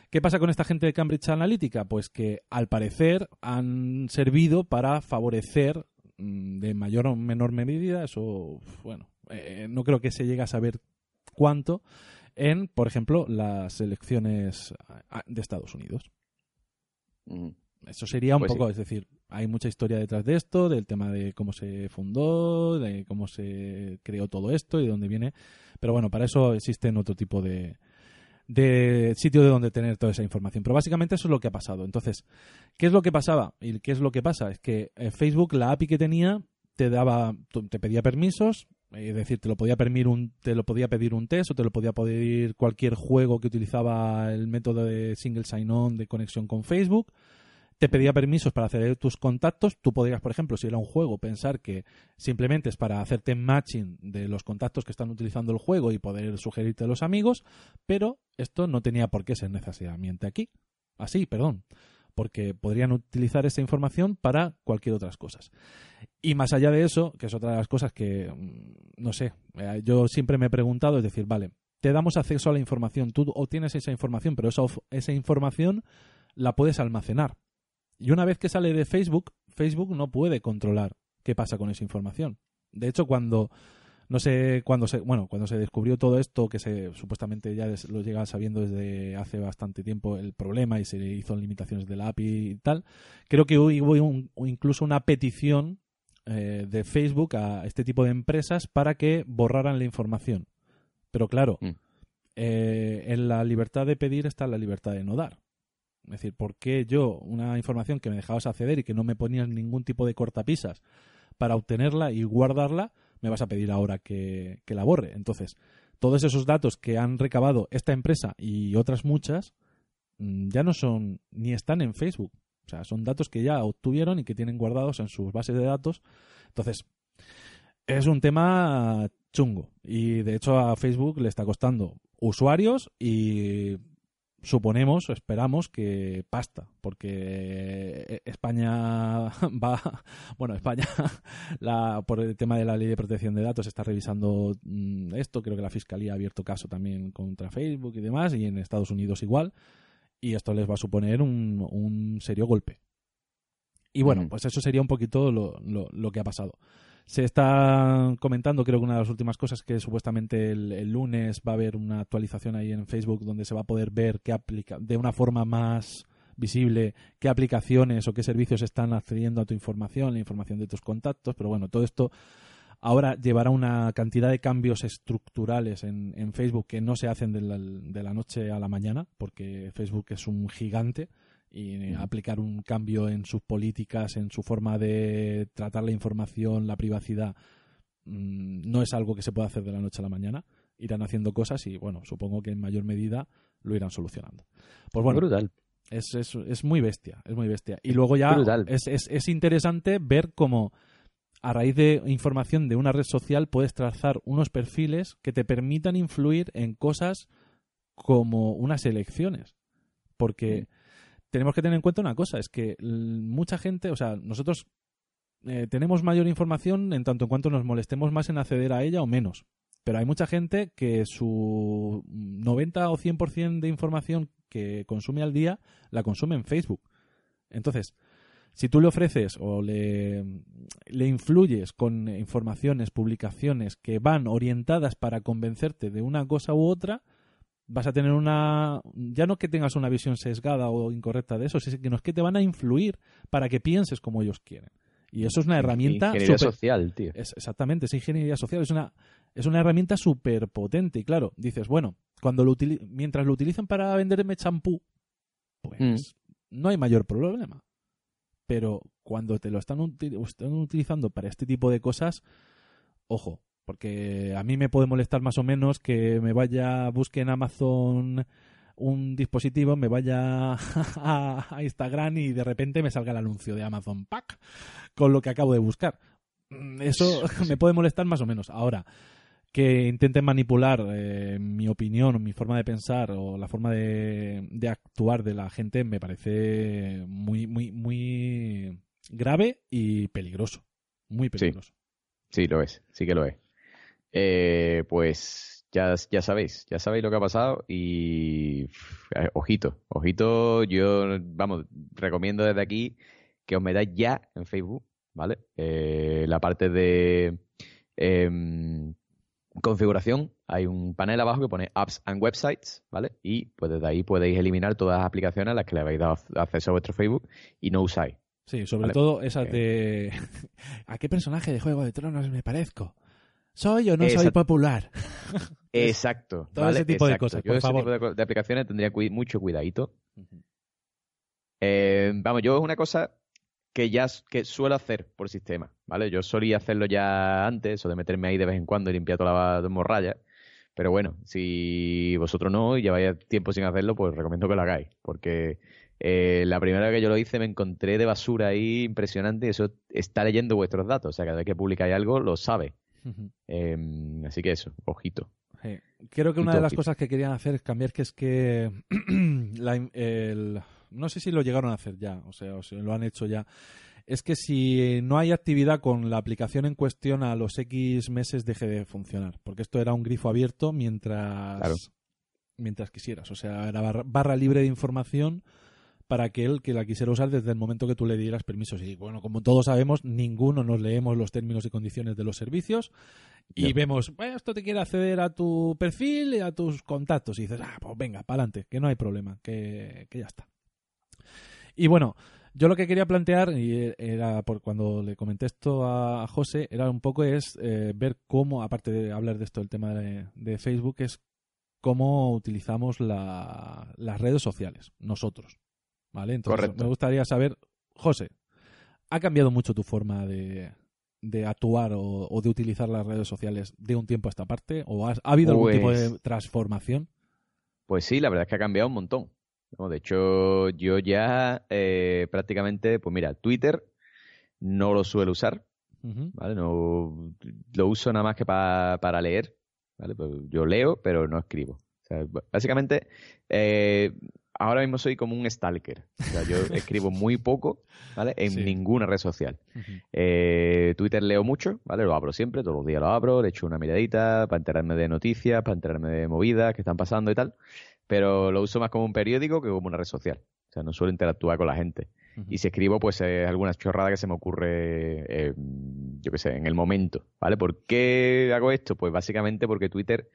¿Qué pasa con esta gente de Cambridge Analytica? Pues que al parecer han servido para favorecer mm, de mayor o menor medida, eso, bueno, eh, no creo que se llegue a saber cuánto, en, por ejemplo, las elecciones ah, de Estados Unidos. Ujú. Eso sería un Pues poco, sí. es decir, hay mucha historia detrás de esto, del tema de cómo se fundó, de cómo se creó todo esto y de dónde viene. Pero bueno, para eso existen otro tipo de, de sitio de donde tener toda esa información. Pero básicamente eso es lo que ha pasado. Entonces, ¿qué es lo que pasaba? ¿Y qué es lo que pasa? Es que eh, Facebook, la API que tenía, te daba, te pedía permisos, eh, es decir, te lo podía pedir un, te lo podía pedir un test o te lo podía pedir cualquier juego que utilizaba el método de single sign-on de conexión con Facebook te pedía permisos para acceder a tus contactos. Tú podrías, por ejemplo, si era un juego, pensar que simplemente es para hacerte matching de los contactos que están utilizando el juego y poder sugerirte a los amigos, pero esto no tenía por qué ser necesariamente aquí. Así, perdón. Porque podrían utilizar esa información para cualquier otras cosas. Y más allá de eso, que es otra de las cosas que, mm, no sé, eh, yo siempre me he preguntado, es decir, vale, te damos acceso a la información, tú obtienes esa información, pero esa, esa información la puedes almacenar. Y una vez que sale de Facebook, Facebook no puede controlar qué pasa con esa información. De hecho, cuando no sé cuando se bueno cuando se descubrió todo esto que se supuestamente ya lo llega sabiendo desde hace bastante tiempo el problema y se hizo limitaciones de la API y tal creo que hubo un- incluso una petición eh, de Facebook a este tipo de empresas para que borraran la información pero claro Mm. eh, en la libertad de pedir está la libertad de no dar es decir, ¿por qué yo, una información que me dejabas acceder y que no me ponías ningún tipo de cortapisas para obtenerla y guardarla, me vas a pedir ahora que, que la borre? Entonces, todos esos datos que han recabado esta empresa y otras muchas mm, ya no son ni están en Facebook. O sea, son datos que ya obtuvieron y que tienen guardados en sus bases de datos. Entonces, es un tema chungo. Y de hecho a Facebook le está costando usuarios y suponemos, esperamos que pasta, porque España *laughs* va, bueno, España *laughs* la, por el tema de la ley de protección de datos está revisando mm, esto, creo que la Fiscalía ha abierto caso también contra Facebook y demás, y en Estados Unidos igual, y esto les va a suponer un, un serio golpe. Y bueno, pues eso sería un poquito lo, lo, lo que ha pasado. Se está comentando, creo que una de las últimas cosas, que supuestamente el, lunes va a haber una actualización ahí en Facebook donde se va a poder ver qué aplica de una forma más visible qué aplicaciones o qué servicios están accediendo a tu información, la información de tus contactos, pero bueno, todo esto ahora llevará una cantidad de cambios estructurales en, en Facebook que no se hacen de la noche a la mañana, porque Facebook es un gigante y aplicar un cambio en sus políticas, en su forma de tratar la información, la privacidad, mm, no es algo que se pueda hacer de la noche a la mañana. Irán haciendo cosas y, bueno, supongo que en mayor medida lo irán solucionando. Pues bueno, Brutal. es, es, es muy bestia, es muy bestia. Y luego ya es, es, es interesante ver cómo a raíz de información de una red social puedes trazar unos perfiles que te permitan influir en cosas como unas elecciones. Porque tenemos que tener en cuenta una cosa, es que mucha gente, o sea, nosotros eh, tenemos mayor información en tanto en cuanto nos molestemos más en acceder a ella o menos. Pero hay mucha gente que su 90 o 100% de información que consume al día la consume en Facebook. Entonces, si tú le ofreces o le, le influyes con informaciones, publicaciones que van orientadas para convencerte de una cosa u otra, vas a tener una ya no que tengas una visión sesgada o incorrecta de eso, sino que te van a influir para que pienses como ellos quieren. Y eso es una herramienta Ingeniería social, tío. es, exactamente, es ingeniería social, es una, es una herramienta súper potente. Y claro, dices, bueno, cuando lo mientras lo utilizan para venderme champú, pues Mm. no hay mayor problema. Pero cuando te lo están, están utilizando para este tipo de cosas, ojo, porque a mí me puede molestar más o menos que me vaya, busque en Amazon un dispositivo, me vaya *laughs* a, a Instagram y de repente me salga el anuncio de Amazon Pack con lo que acabo de buscar. Mm, Eso *laughs* me puede molestar más o menos. Ahora, que intenten manipular eh, mi opinión, mi forma de pensar o la forma de, de actuar de la gente me parece muy, muy, muy grave y peligroso. Muy peligroso. Sí, lo es, sí que lo es. Eh, pues ya, ya sabéis, ya sabéis lo que ha pasado y eh, ojito, ojito, yo, vamos, recomiendo desde aquí que os metáis ya en Facebook, ¿vale? Eh, la parte de em, configuración, hay un panel abajo que pone Apps and Websites, ¿vale? Y pues desde ahí podéis eliminar todas las aplicaciones a las que le habéis dado acceso a vuestro Facebook y no usáis. Sí, sobre Vale. todo esas Eh. de... *laughs* ¿A qué personaje de Juego de Tronos me parezco? ¿Soy o no soy popular? *laughs* Exacto. Todo ¿vale? ese tipo de cosas, Yo por ese favor. tipo de, aplicaciones tendría mucho cuidadito. Eh, vamos, yo es una cosa que ya que suelo hacer por sistema, ¿vale? Yo solía hacerlo ya antes, eso de meterme ahí de vez en cuando y limpiar toda la morralla. Pero bueno, si vosotros no y lleváis tiempo sin hacerlo, pues recomiendo que lo hagáis. Porque eh, la primera vez que yo lo hice me encontré de basura ahí impresionante eso está leyendo vuestros datos. O sea, cada vez que publicáis algo, lo sabe. Eh, así que eso, ojito. Sí. Creo que una Y de las todo. cosas que querían hacer es cambiar, que es que *clears throat* la el- no sé si lo llegaron a hacer ya, o sea, o si lo han hecho ya. Es que si no hay actividad con la aplicación en cuestión a los X meses deje de funcionar, porque esto era un grifo abierto mientras Claro. mientras quisieras, o sea, era barra, barra libre de información para aquel que la quisiera usar desde el momento que tú le dieras permisos. Y bueno, como todos sabemos, ninguno nos leemos los términos y condiciones de los servicios y vemos, "Bueno, esto te quiere acceder a tu perfil y a tus contactos. Y dices, ah, pues venga, para adelante, que no hay problema, que, que ya está. Y bueno, yo lo que quería plantear, y era por cuando le comenté esto a, a José, era un poco es eh, ver cómo, aparte de hablar de esto, el tema de, de Facebook, es cómo utilizamos la- las redes sociales, nosotros. ¿Vale? Entonces, Correcto. me gustaría saber, José, ¿ha cambiado mucho tu forma de, de actuar o, o de utilizar las redes sociales de un tiempo a esta parte? ¿O has- ha habido algún tipo de Pues- transformación? Pues sí, la verdad es que ha cambiado un montón. ¿no? De hecho, yo ya eh, prácticamente, pues mira, Twitter no lo suelo usar. ¿vale? No lo uso nada más que pa- para leer, ¿vale? Pues yo leo, pero no escribo. O sea, básicamente, eh, ahora mismo soy como un stalker. O sea, yo *laughs* escribo muy poco, ¿vale? En Sí. ninguna red social. Eh, Twitter leo mucho, ¿vale? Lo abro siempre, todos los días lo abro, le echo una miradita para enterarme de noticias, para enterarme de movidas que están pasando y tal. Pero lo uso más como un periódico que como una red social. O sea, no suelo interactuar con la gente. Y si escribo, pues eh, alguna chorrada que se me ocurre, eh, yo qué sé, en el momento, ¿vale? ¿Por qué hago esto? Pues básicamente porque Twitter,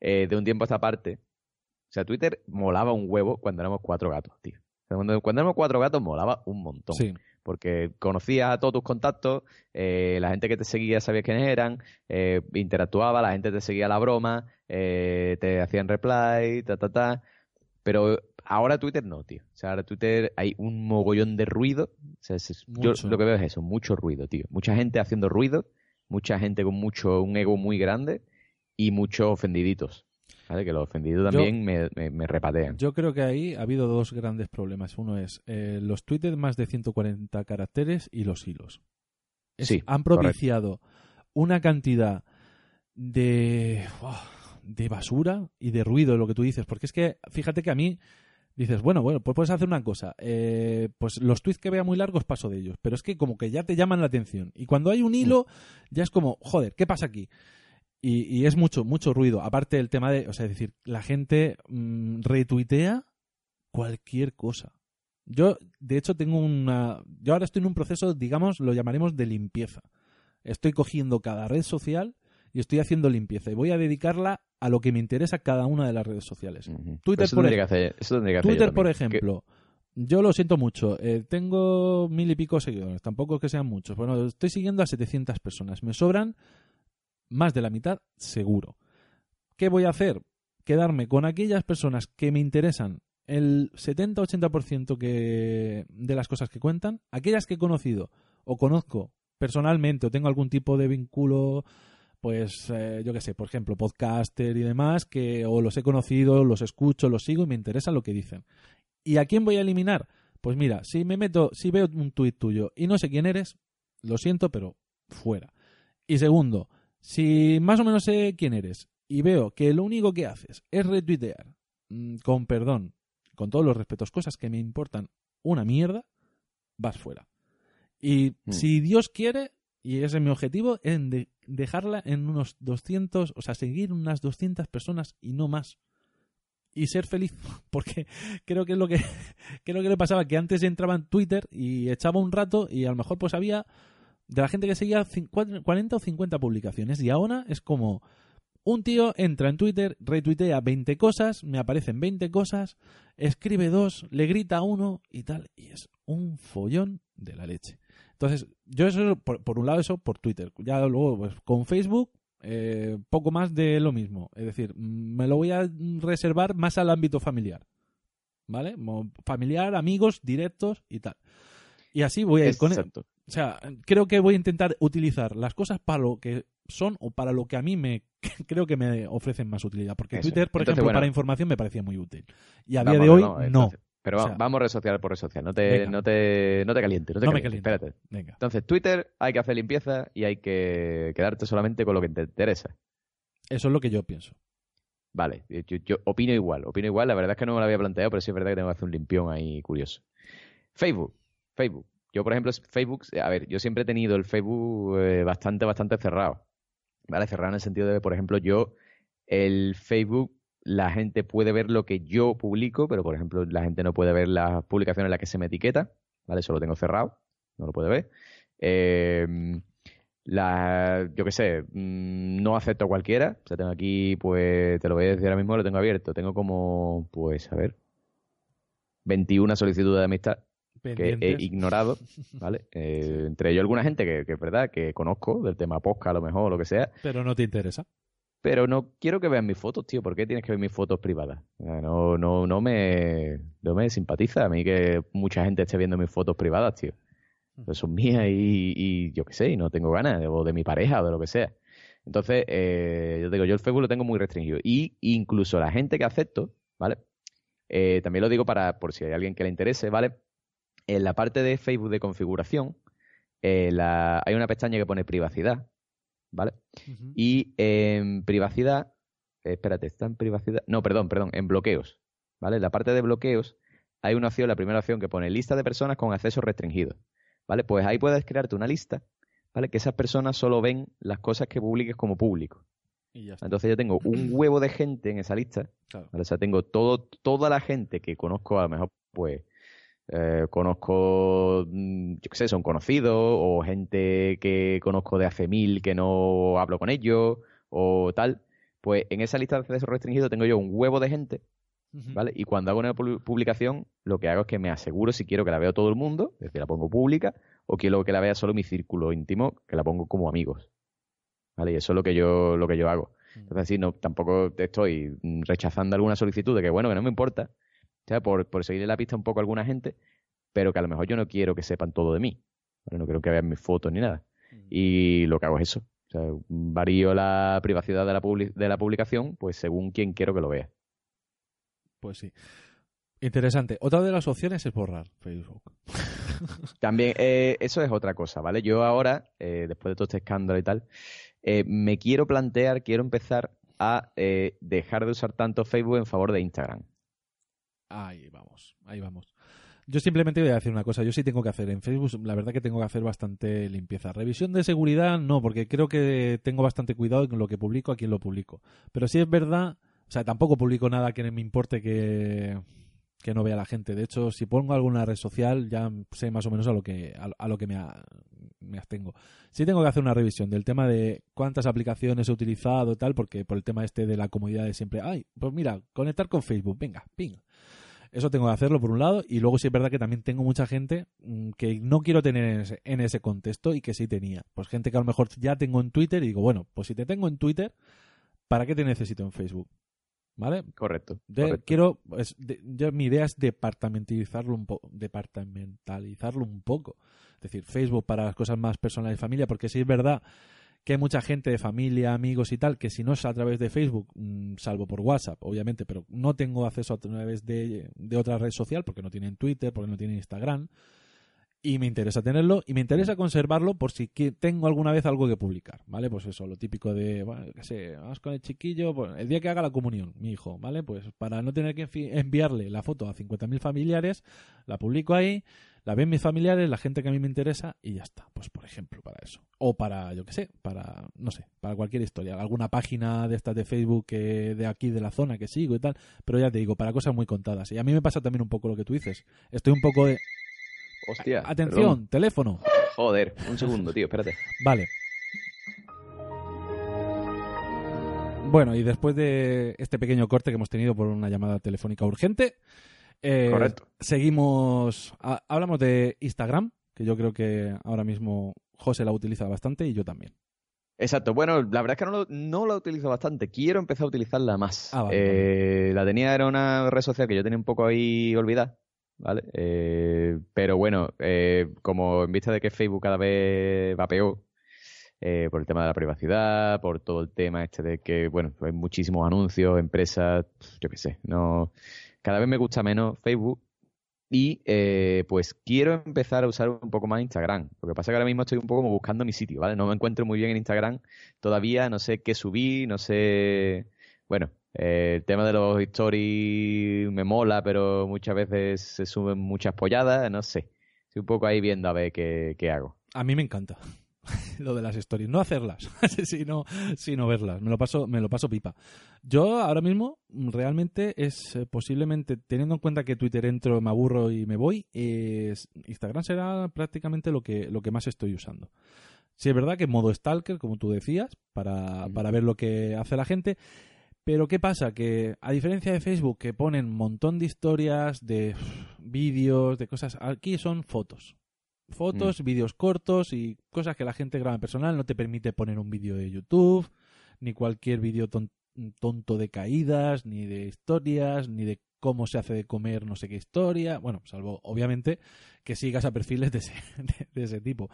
eh, de un tiempo a esta parte, sea, Twitter molaba un huevo cuando éramos cuatro gatos, tío. O sea, cuando, cuando éramos cuatro gatos molaba un montón. Sí. Porque conocías a todos tus contactos, eh, la gente que te seguía sabías quiénes eran, eh, interactuaba, la gente te seguía la broma, eh, te hacían reply, ta, ta, ta. Pero ahora Twitter no, tío. O sea, ahora Twitter hay un mogollón de ruido. O sea, es- yo lo que veo es eso, mucho ruido, tío. Mucha gente haciendo ruido, mucha gente con mucho, un ego muy grande y muchos ofendiditos. ¿Vale? Que los ofendidos Yo- también me, me- me repatean. Yo creo que ahí ha habido dos grandes problemas. Uno es eh, los tweets de más de 140 caracteres y los hilos. Es- Sí, han propiciado una cantidad de, de basura y de ruido, lo que tú dices. Porque es que, fíjate que a mí dices, bueno, bueno, pues puedes hacer una cosa. eh, pues los tweets que vea muy largos paso de ellos. Pero es que como que ya te llaman la atención. Y cuando hay un hilo, ya es como, joder, ¿qué pasa aquí? Y, y es mucho, mucho ruido. Aparte del tema de, o sea, es decir, la gente mm, retuitea cualquier cosa. Yo, de hecho, tengo una. Yo ahora estoy en un proceso, digamos, lo llamaremos de limpieza. Estoy cogiendo cada red social y estoy haciendo limpieza. Y voy a dedicarla a lo que me interesa cada una de las redes sociales. Twitter, por hacer, Twitter, por ejemplo, yo lo siento mucho. eh, tengo mil y pico seguidores. Tampoco es que sean muchos. Bueno, estoy siguiendo a 700 personas. Me sobran más de la mitad, seguro. ¿Qué voy a hacer? Quedarme con aquellas personas que me interesan el 70-80% que de las cosas que cuentan, aquellas que he conocido o conozco personalmente o tengo algún tipo de vínculo, pues eh, yo qué sé, por ejemplo, podcaster y demás, que o los he conocido, los escucho, los sigo y me interesa lo que dicen. ¿Y a quién voy a eliminar? Pues mira, si me meto, si veo un tuit tuyo y no sé quién eres, lo siento, pero fuera. Y segundo, si más o menos sé quién eres y veo que lo único que haces es retuitear, mm, con perdón, con todos los respetos, cosas que me importan una mierda, vas fuera. Y Mm. si Dios quiere, y ese es mi objetivo, en de- dejarla en unos 200, o sea, seguir unas 200 personas y no más. Y ser feliz, *laughs* porque creo que es lo que *laughs* creo que le pasaba, que antes entraba en Twitter y echaba un rato y a lo mejor pues había de la gente que seguía cin- cuat- 40 o 50 publicaciones y ahora es como un tío entra en Twitter, retuitea 20 cosas, me aparecen 20 cosas, escribe dos, le grita uno y tal, y es un follón de la leche. Entonces, yo eso, por, un lado eso, por Twitter. Ya luego, pues con Facebook, eh, poco más de lo mismo. Es decir, me lo voy a reservar más al ámbito familiar. ¿Vale? Familiar, amigos, directos y tal. Y así voy a ir con... O sea, creo que voy a intentar utilizar las cosas para lo que son o para lo que a mí me *laughs* creo que me ofrecen más utilidad. Porque Eso. Twitter, por Entonces, ejemplo, bueno. para información me parecía muy útil. Y a Vamos, día de hoy, no. entonces, pero O vamos, sea- vamos red social por red social. No te, Venga. no te, no te calientes, no te No me calientes. Espérate. Venga. Entonces, Twitter hay que hacer limpieza y hay que quedarte solamente con lo que te interesa. Eso es lo que yo pienso. Vale, yo, yo opino igual, opino igual. La verdad es que no me lo había planteado, pero sí es verdad que tengo que hacer un limpión ahí curioso. Facebook, Facebook. Yo, por ejemplo, Facebook, a ver, yo siempre he tenido el Facebook eh, bastante, bastante cerrado. ¿Vale? Cerrado en el sentido de, por ejemplo, yo, el Facebook, la gente puede ver lo que yo publico, pero, por ejemplo, la gente no puede ver las publicaciones en las que se me etiqueta. ¿Vale? Eso lo tengo cerrado, no lo puede ver. Eh, la, yo qué sé, mm, no acepto a cualquiera. O sea, tengo aquí, pues, te lo voy a decir ahora mismo, lo tengo abierto. Tengo como, pues, a ver, 21 solicitudes de amistad que he ignorado, ¿vale? *laughs* Eh, entre ellos alguna gente que, que es verdad, que conozco del tema posca a lo mejor, o lo que sea, Pero no te interesa. pero no quiero que vean mis fotos, tío. ¿Por qué tienes que ver mis fotos privadas? No, no, no me, no me simpatiza a mí que mucha gente esté viendo mis fotos privadas, tío. Pues son mías y, y yo qué sé, y no tengo ganas, o de mi pareja, o de lo que sea. Entonces, eh, yo digo, yo el Facebook lo tengo muy restringido. Y incluso la gente que acepto, ¿vale? Eh, también lo digo para, por si hay alguien que le interese, ¿vale? En la parte de Facebook de configuración, eh, la- hay una pestaña que pone privacidad, ¿vale? Y en privacidad, eh, espérate, está en privacidad, no, perdón, perdón, en bloqueos, ¿vale? En la parte de bloqueos hay una opción, la primera opción que pone lista de personas con acceso restringido, ¿vale? Pues ahí puedes crearte una lista, ¿vale? Que esas personas solo ven las cosas que publiques como público. Y ya está. Entonces yo tengo un *clears throat* huevo de gente en esa lista, Claro. ¿vale? O sea, tengo todo, toda la gente que conozco, a lo mejor, pues, eh, conozco, mm, yo qué sé, son conocidos, o gente que conozco de hace mil que no hablo con ellos, o tal. Pues en esa lista de acceso restringido tengo yo un huevo de gente. ¿vale? Y cuando hago una pu- publicación, lo que hago es que me aseguro si quiero que la vea todo el mundo, es decir, la pongo pública, o quiero que la vea solo mi círculo íntimo, que la pongo como amigos. ¿Vale? Y eso es lo que yo, lo que yo hago. Entonces, así no, tampoco te estoy mm, rechazando alguna solicitud de que, bueno, que no me importa, ¿sabes? Por, por seguirle la pista un poco a alguna gente, pero que a lo mejor yo no quiero que sepan todo de mí. No quiero que vean mis fotos ni nada. Y lo que hago es eso. O sea, varío la privacidad de la, publi- de la publicación, pues según quien quiero que lo vea. Pues sí. Interesante. Otra de las opciones es borrar Facebook. *laughs* También, eh, eso es otra cosa, ¿vale? Yo ahora, eh, después de todo este escándalo y tal, eh, me quiero plantear, quiero empezar a eh, dejar de usar tanto Facebook en favor de Instagram. Ahí vamos, ahí vamos. Yo simplemente voy a decir una cosa, yo sí tengo que hacer en Facebook, la verdad que tengo que hacer bastante limpieza. Revisión de seguridad no, porque creo que tengo bastante cuidado con lo que publico, a quién lo publico. Pero sí es verdad, o sea, tampoco publico nada que me importe que, que no vea la gente. De hecho, si pongo alguna red social, ya sé más o menos a lo que, a, a lo que me, a- me abstengo. Sí tengo que hacer una revisión del tema de cuántas aplicaciones he utilizado y tal, porque por el tema este de la comodidad de siempre, ay, pues mira, conectar con Facebook, venga, ping. Eso tengo que hacerlo por un lado y luego sí es verdad que también tengo mucha gente mm, que no quiero tener en ese, en ese contexto y que sí tenía. Pues gente que a lo mejor ya tengo en Twitter y digo, bueno, pues si te tengo en Twitter, ¿para qué te necesito en Facebook? ¿Vale? Correcto. Correcto. quiero, es- de- yo- mi idea es departamentalizarlo un poco, departamentalizarlo un poco. Es decir, Facebook para las cosas más personales y familia, porque sí es verdad que hay mucha gente de familia, amigos y tal, que si no es a través de Facebook, mm, salvo por WhatsApp, obviamente, pero no tengo acceso a través de, de otra red social, porque no tienen Twitter, porque no tienen Instagram, y me interesa tenerlo, y me interesa conservarlo por si tengo alguna vez algo que publicar, ¿vale? Pues eso, lo típico de, bueno, qué sé, vamos con el chiquillo, pues, el día que haga la comunión, mi hijo, ¿vale? Pues para no tener que envi- enviarle la foto a 50.000 familiares, la publico ahí, la ven mis familiares, la gente que a mí me interesa y ya está. Pues por ejemplo, para eso. O para, yo qué sé, para, no sé, para cualquier historia. Alguna página de estas de Facebook que de aquí de la zona que sigo y tal. Pero ya te digo, para cosas muy contadas. Y a mí me pasa también un poco lo que tú dices. Estoy un poco de... Hostia. Atención, perdón. teléfono. Joder, un segundo, tío, espérate. Vale. Bueno, y después de este pequeño corte que hemos tenido por una llamada telefónica urgente, eh, Correcto. seguimos. ha- hablamos de Instagram, que yo creo que ahora mismo José la utiliza bastante y yo también. Exacto, bueno, la verdad es que no, lo- no la utilizo bastante. Quiero empezar a utilizarla más. Ah, vale, Eh, La tenía, era una red social que yo tenía un poco ahí olvidada, ¿vale? Eh, pero bueno, eh, como en vista de que Facebook cada vez va peor, eh, por el tema de la privacidad, por todo el tema este de que, bueno, hay muchísimos anuncios, empresas, yo qué sé, no. Cada vez me gusta menos Facebook. Y eh, pues quiero empezar a usar un poco más Instagram. Lo que pasa es que ahora mismo estoy un poco como buscando mi sitio, ¿vale? No me encuentro muy bien en Instagram todavía, no sé qué subir, no sé. Bueno, eh, el tema de los stories me mola, pero muchas veces se suben muchas polladas, no sé. Estoy un poco ahí viendo a ver qué, qué hago. A mí me encanta *laughs* lo de las stories, no hacerlas, *laughs* sino, sino verlas. Me lo paso, me lo paso pipa. Yo ahora mismo realmente es eh, posiblemente teniendo en cuenta que Twitter entro, me aburro y me voy, Instagram será prácticamente lo que lo que más estoy usando. Sí es verdad que en modo stalker, como tú decías, para, para ver lo que hace la gente. Pero ¿qué pasa? Que a diferencia de Facebook, que ponen un montón de historias, de vídeos, de cosas, aquí son fotos. Fotos, vídeos cortos y cosas que la gente graba en personal. No te permite poner un vídeo de YouTube, ni cualquier vídeo ton- tonto de caídas, ni de historias, ni de cómo se hace de comer no sé qué historia. Bueno, salvo, obviamente, que sigas a perfiles de ese, *laughs* de, de ese tipo.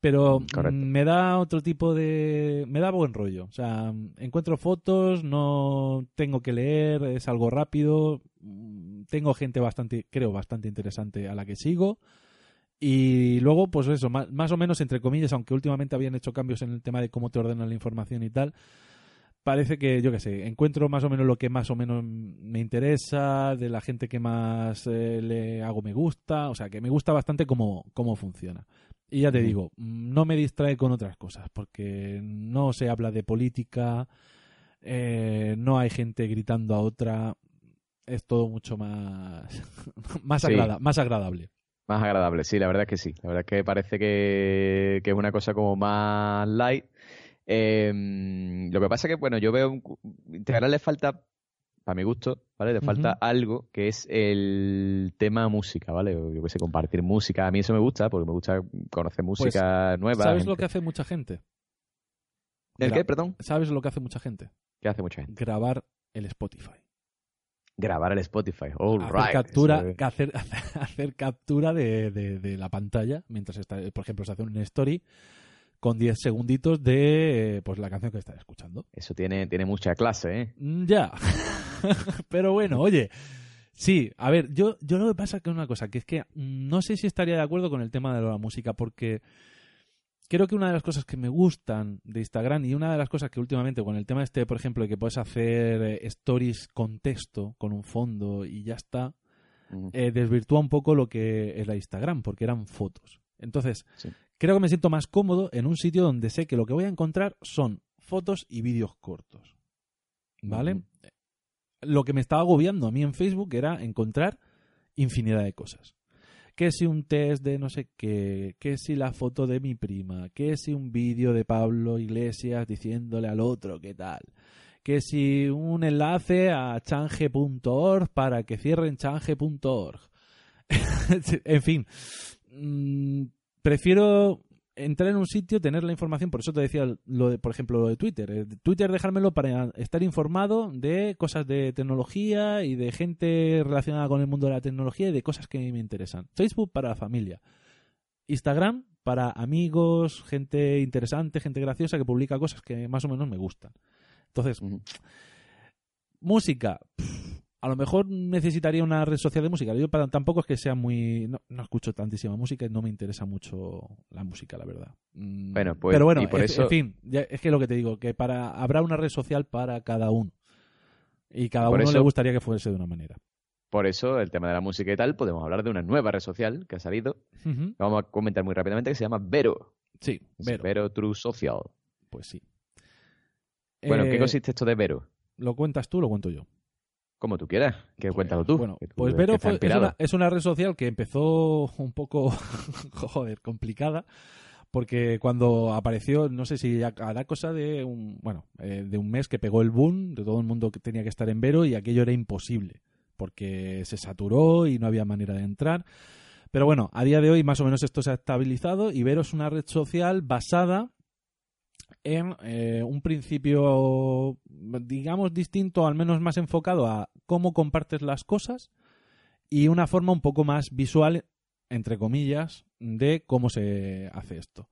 Pero Correcto. mm, me da otro tipo de... me da buen rollo. O sea, encuentro fotos, no tengo que leer, es algo rápido. mm, Tengo gente bastante, creo, bastante interesante a la que sigo. Y luego, pues eso, más, más o menos entre comillas, aunque últimamente habían hecho cambios en el tema de cómo te ordenan la información y tal, parece que, yo qué sé, encuentro más o menos lo que más o menos me interesa, de la gente que más eh, le hago me gusta, o sea, que me gusta bastante cómo, cómo funciona. Y ya te digo, no me distrae con otras cosas, porque no se habla de política, eh, no hay gente gritando a otra, es todo mucho más, *laughs* más, Sí. agrada- más agradable. Más agradable, sí, la verdad es que sí. La verdad es que parece que, que es una cosa como más light. Eh, lo que pasa es que, bueno, yo veo Integral le falta, para mi gusto, ¿vale? Le falta algo que es el tema música, ¿vale? Yo qué sé, compartir música. A mí eso me gusta, porque me gusta conocer música nueva. Pues, ¿Sabes lo que hace mucha gente? ¿El Gra- qué, perdón? ¿Sabes lo que hace mucha gente? ¿Qué hace mucha gente? Grabar el Spotify. Grabar el Spotify. All hacer right. captura, es- hacer, *laughs* hacer captura de, de- de la pantalla mientras está, por ejemplo, se hace un story con 10 segunditos de eh, pues la canción que estás escuchando. Eso tiene, tiene mucha clase, ¿eh? Mm, Ya. *laughs* Pero bueno, oye. Sí, a ver, yo, yo lo que pasa es que una cosa, que es que mm, no sé si estaría de acuerdo con el tema de la música, porque creo que una de las cosas que me gustan de Instagram y una de las cosas que últimamente con el tema este, por ejemplo, de que puedes hacer eh, stories con texto, con un fondo y ya está, Mm. eh, desvirtúa un poco lo que es la Instagram, porque eran fotos. Entonces, Sí. creo que me siento más cómodo en un sitio donde sé que lo que voy a encontrar son fotos y vídeos cortos. ¿Vale? Lo que me estaba agobiando a mí en Facebook era encontrar infinidad de cosas. Que si un test de no sé qué, que si la foto de mi prima, que si un vídeo de Pablo Iglesias diciéndole al otro qué tal, que si un enlace a change.org para que cierren change.org. *laughs* en fin, mm, prefiero entrar en un sitio, tener la información, por eso te decía lo de, por ejemplo, lo de Twitter. Eh, Twitter dejármelo para estar informado de cosas de tecnología y de gente relacionada con el mundo de la tecnología y de cosas que me interesan. Facebook para la familia. Instagram para amigos, gente interesante, gente graciosa que publica cosas que más o menos me gustan. Entonces, música. pff, a lo mejor necesitaría una red social de música. Yo para, tampoco es que sea muy... No, no escucho tantísima música y no me interesa mucho la música, la verdad. Mm, Bueno, pues, Pero bueno, y por en- eso- en fin, ya- es que lo que te digo, que para habrá una red social para cada uno. Y cada Por uno le gustaría que fuese de una manera. Por eso, el tema de la música y tal, podemos hablar de una nueva red social que ha salido. Vamos a comentar muy rápidamente que se llama Vero. Sí, Vero, Vero True Social. pues sí. Bueno, ¿en Eh, qué consiste esto de Vero? ¿Lo cuentas tú o lo cuento yo? Como tú quieras, que Pues, cuéntalo tú. Bueno, tú pues Vero fue- es, una, es una red social que empezó un poco, *laughs* joder, complicada, porque cuando apareció, no sé si hará cosa de un, bueno, eh, de un mes que pegó el boom, de todo el mundo que tenía que estar en Vero y aquello era imposible, porque se saturó y no había manera de entrar. Pero bueno, a día de hoy más o menos esto se ha estabilizado y Vero es una red social basada en eh, un principio, digamos, distinto, al menos más enfocado a cómo compartes las cosas y una forma un poco más visual, entre comillas, de cómo se hace esto.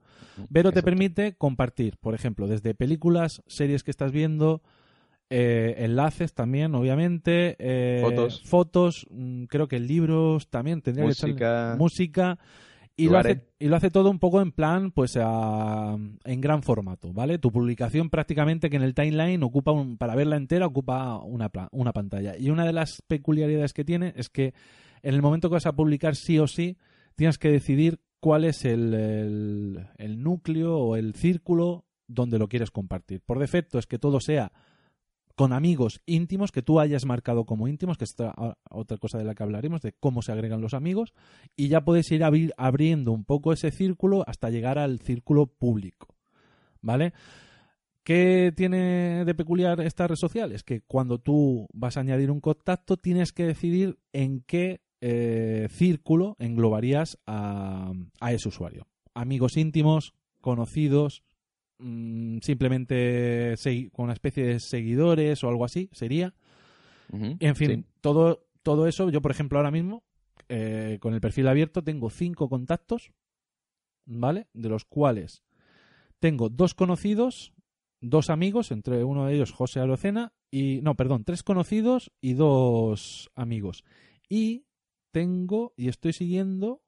Vero te permite compartir, por ejemplo, desde películas, series que estás viendo, eh, enlaces también, obviamente, eh, Fotos. fotos, mm, creo que libros también tendría que echarle- música y lo, hace, y lo hace todo un poco en plan, pues a- en gran formato, ¿vale? Tu publicación prácticamente que en el timeline ocupa, un, para verla entera, ocupa una, una pantalla. Y una de las peculiaridades que tiene es que en el momento que vas a publicar sí o sí, tienes que decidir cuál es el, el- el núcleo o el círculo donde lo quieres compartir. Por defecto es que todo sea con amigos íntimos que tú hayas marcado como íntimos, que es otra, otra cosa de la que hablaremos, de cómo se agregan los amigos, y ya puedes ir abri- abriendo un poco ese círculo hasta llegar al círculo público. ¿Vale? ¿Qué tiene de peculiar esta red social? Es que cuando tú vas a añadir un contacto tienes que decidir en qué eh, círculo englobarías a ese usuario. Amigos íntimos, conocidos, mm, simplemente con una especie de seguidores o algo así, sería. En fin, sí. todo, todo eso, yo por ejemplo ahora mismo, eh, con el perfil abierto, tengo cinco contactos, ¿vale? De los cuales tengo dos conocidos, dos amigos, entre uno de ellos José Arocena, y no, perdón, tres conocidos y dos amigos. Y tengo, y estoy siguiendo,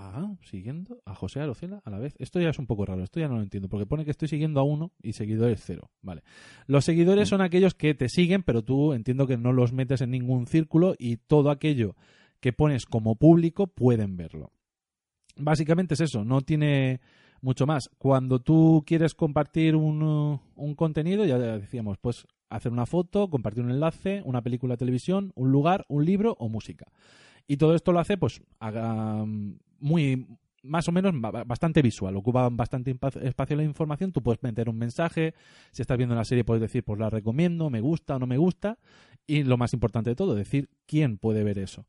Ah, siguiendo a José Arocena a la vez. Esto ya es un poco raro, esto ya no lo entiendo, porque pone que estoy siguiendo a uno y seguidores cero. Vale. Los seguidores Mm. son aquellos que te siguen, pero tú entiendo que no los metes en ningún círculo y todo aquello que pones como público pueden verlo. Básicamente es eso, no tiene mucho más. Cuando tú quieres compartir un, un contenido, ya decíamos, pues hacer una foto, compartir un enlace, una película de televisión, un lugar, un libro o música. Y todo esto lo hace, pues, mm, muy más o menos ba- bastante visual, ocupa bastante espacio la información, tú puedes meter un mensaje, si estás viendo una serie puedes decir, pues la recomiendo, me gusta o no me gusta, y lo más importante de todo, decir quién puede ver eso.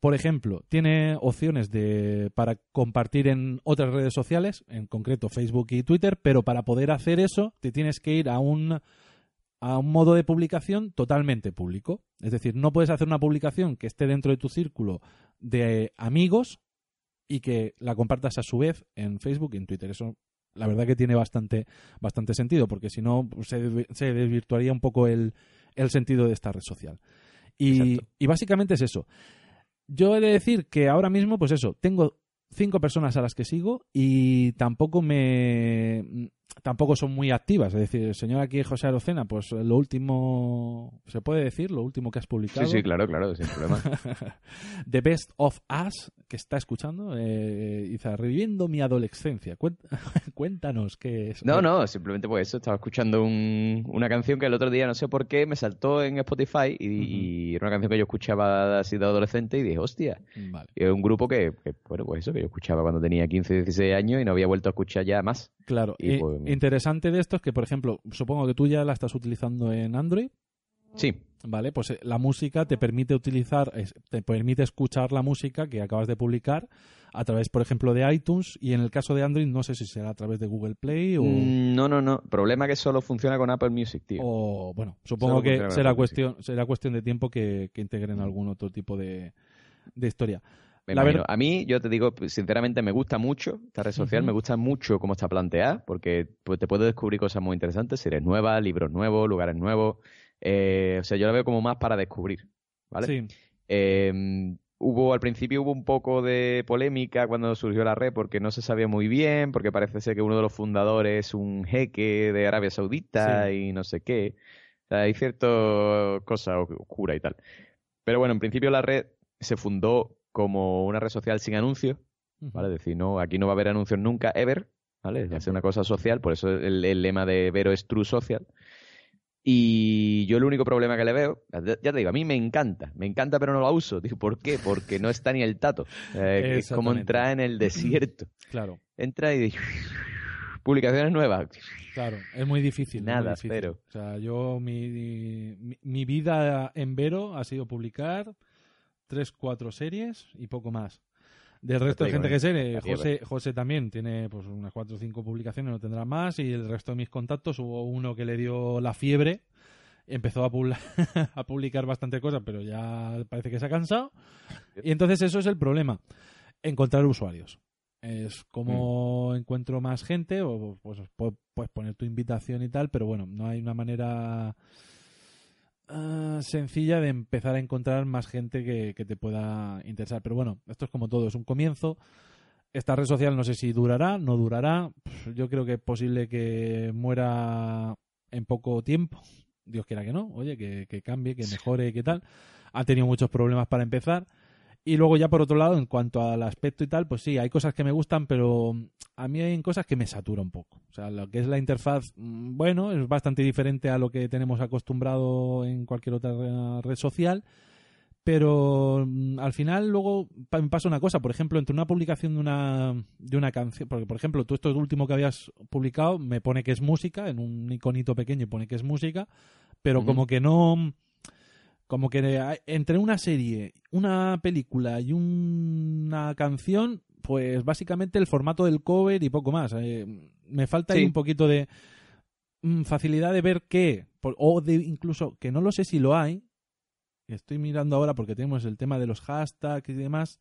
Por ejemplo, tiene opciones de, para compartir en otras redes sociales, en concreto Facebook y Twitter, pero para poder hacer eso te tienes que ir a un, a un modo de publicación totalmente público. Es decir, no puedes hacer una publicación que esté dentro de tu círculo de amigos y que la compartas a su vez en Facebook y en Twitter. Eso, la verdad que tiene bastante, bastante sentido, porque si no pues, se, se desvirtuaría un poco el, el sentido de esta red social. Y, y básicamente es eso. Yo he de decir que ahora mismo, pues eso, tengo cinco personas a las que sigo y tampoco me tampoco son muy activas. Es decir, el señor aquí José Arocena, pues lo último, ¿se puede decir? Lo último que has publicado. Sí, sí, claro, claro, sin problema. *laughs* The Best of Us, que está escuchando, eh, dice, reviviendo mi adolescencia. Cuént- *laughs* Cuéntanos qué es. No, no, simplemente pues eso, estaba escuchando un- una canción que el otro día no sé por qué me saltó en Spotify y, y era una canción que yo escuchaba así de adolescente y dije, hostia, Vale, es un grupo que, que, bueno, pues eso, que yo escuchaba cuando tenía 15, 16 años y no había vuelto a escuchar ya más. Claro. Y pues- interesante de esto es que, por ejemplo, supongo que tú ya la estás utilizando en Android. Sí, Vale, pues eh, la música te permite utilizar, te permite escuchar la música que acabas de publicar a través, por ejemplo, de iTunes y en el caso de Android no sé si será a través de Google Play o, Mm, no, no, no, problema que solo funciona con Apple Music, tío. o, bueno, supongo Solo que será cuestión, será cuestión de tiempo que, que integren algún otro tipo de, de historia. Me la A mí, yo te digo, sinceramente, me gusta mucho esta red social, me gusta mucho cómo está planteada, porque pues, te puedes descubrir cosas muy interesantes, series nuevas, libros nuevos, lugares nuevos. Eh, o sea, yo la veo como más para descubrir, ¿vale? Sí, Eh, hubo, al principio hubo un poco de polémica cuando surgió la red, porque no se sabía muy bien, porque parece ser que uno de los fundadores es un jeque de Arabia Saudita y no sé qué. O sea, hay ciertas cosas oscuras y tal. Pero bueno, en principio la red se fundó como una red social sin anuncios, ¿vale? Es decir, no, aquí no va a haber anuncios nunca, ever, ¿vale? Va a ser una cosa social, por eso el, el lema de Vero es True Social. Y yo el único problema que le veo, ya te digo, a mí me encanta, me encanta pero no la uso. Digo, *laughs* ¿por qué? Porque no está ni el tato. Eh, es como entrar en el desierto. claro, Entra y dices, publicaciones nuevas. claro, es muy difícil. es muy Nada, difícil. cero. O sea, yo, mi, mi, mi vida en Vero ha sido publicar tres, cuatro series y poco más. Del resto de gente que sé, eh. José, José también tiene pues unas cuatro o cinco publicaciones, no tendrá más, y el resto de mis contactos hubo uno que le dio la fiebre, empezó a, publi- *laughs* a publicar bastante cosas, pero ya parece que se ha cansado. Y entonces eso es el problema, encontrar usuarios. Es como encuentro más gente, o pues pu- puedes poner tu invitación y tal, pero bueno, no hay una manera ah, sencilla de empezar a encontrar más gente que, que te pueda interesar. Pero bueno, esto es como todo, es un comienzo. Esta red social no sé si durará, no durará. Yo creo que es posible que muera en poco tiempo. Dios quiera que no. Oye, que, que cambie, que mejore, que tal. Ha tenido muchos problemas para empezar. Y luego ya por otro lado, en cuanto al aspecto y tal, pues sí, hay cosas que me gustan, pero a mí hay cosas que me satura un poco. O sea, lo que es la interfaz, mm, bueno, es bastante diferente a lo que tenemos acostumbrado en cualquier otra re- red social, pero mm, al final luego me pasa una cosa, por ejemplo, entre una publicación de una, de una canción, porque por ejemplo, tú esto último que habías publicado me pone que es música, en un iconito pequeño pone que es música, pero como que no como que entre una serie, una película y una canción, pues básicamente el formato del cover y poco más. Eh, me falta ahí un poquito de mm, facilidad de ver qué, o de incluso, que no lo sé si lo hay, estoy mirando ahora porque tenemos el tema de los hashtags y demás,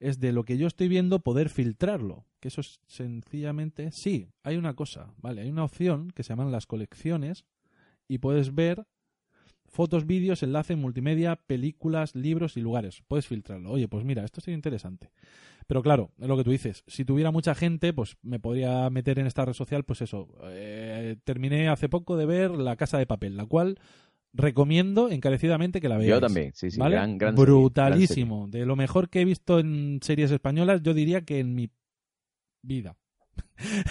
es de lo que yo estoy viendo poder filtrarlo. Que eso es sencillamente, sí, hay una cosa, vale, hay una opción que se llaman las colecciones y puedes ver fotos, vídeos, enlace, multimedia, películas, libros y lugares. Puedes filtrarlo. Oye, pues mira, esto sería interesante. Pero claro, es lo que tú dices. Si tuviera mucha gente, pues me podría meter en esta red social, pues eso. Eh, terminé hace poco de ver La Casa de Papel, la cual recomiendo encarecidamente que la veáis. Yo también, sí, sí. ¿vale? Gran, gran serie, Brutalísimo. De lo mejor que he visto en series españolas, yo diría que en mi vida.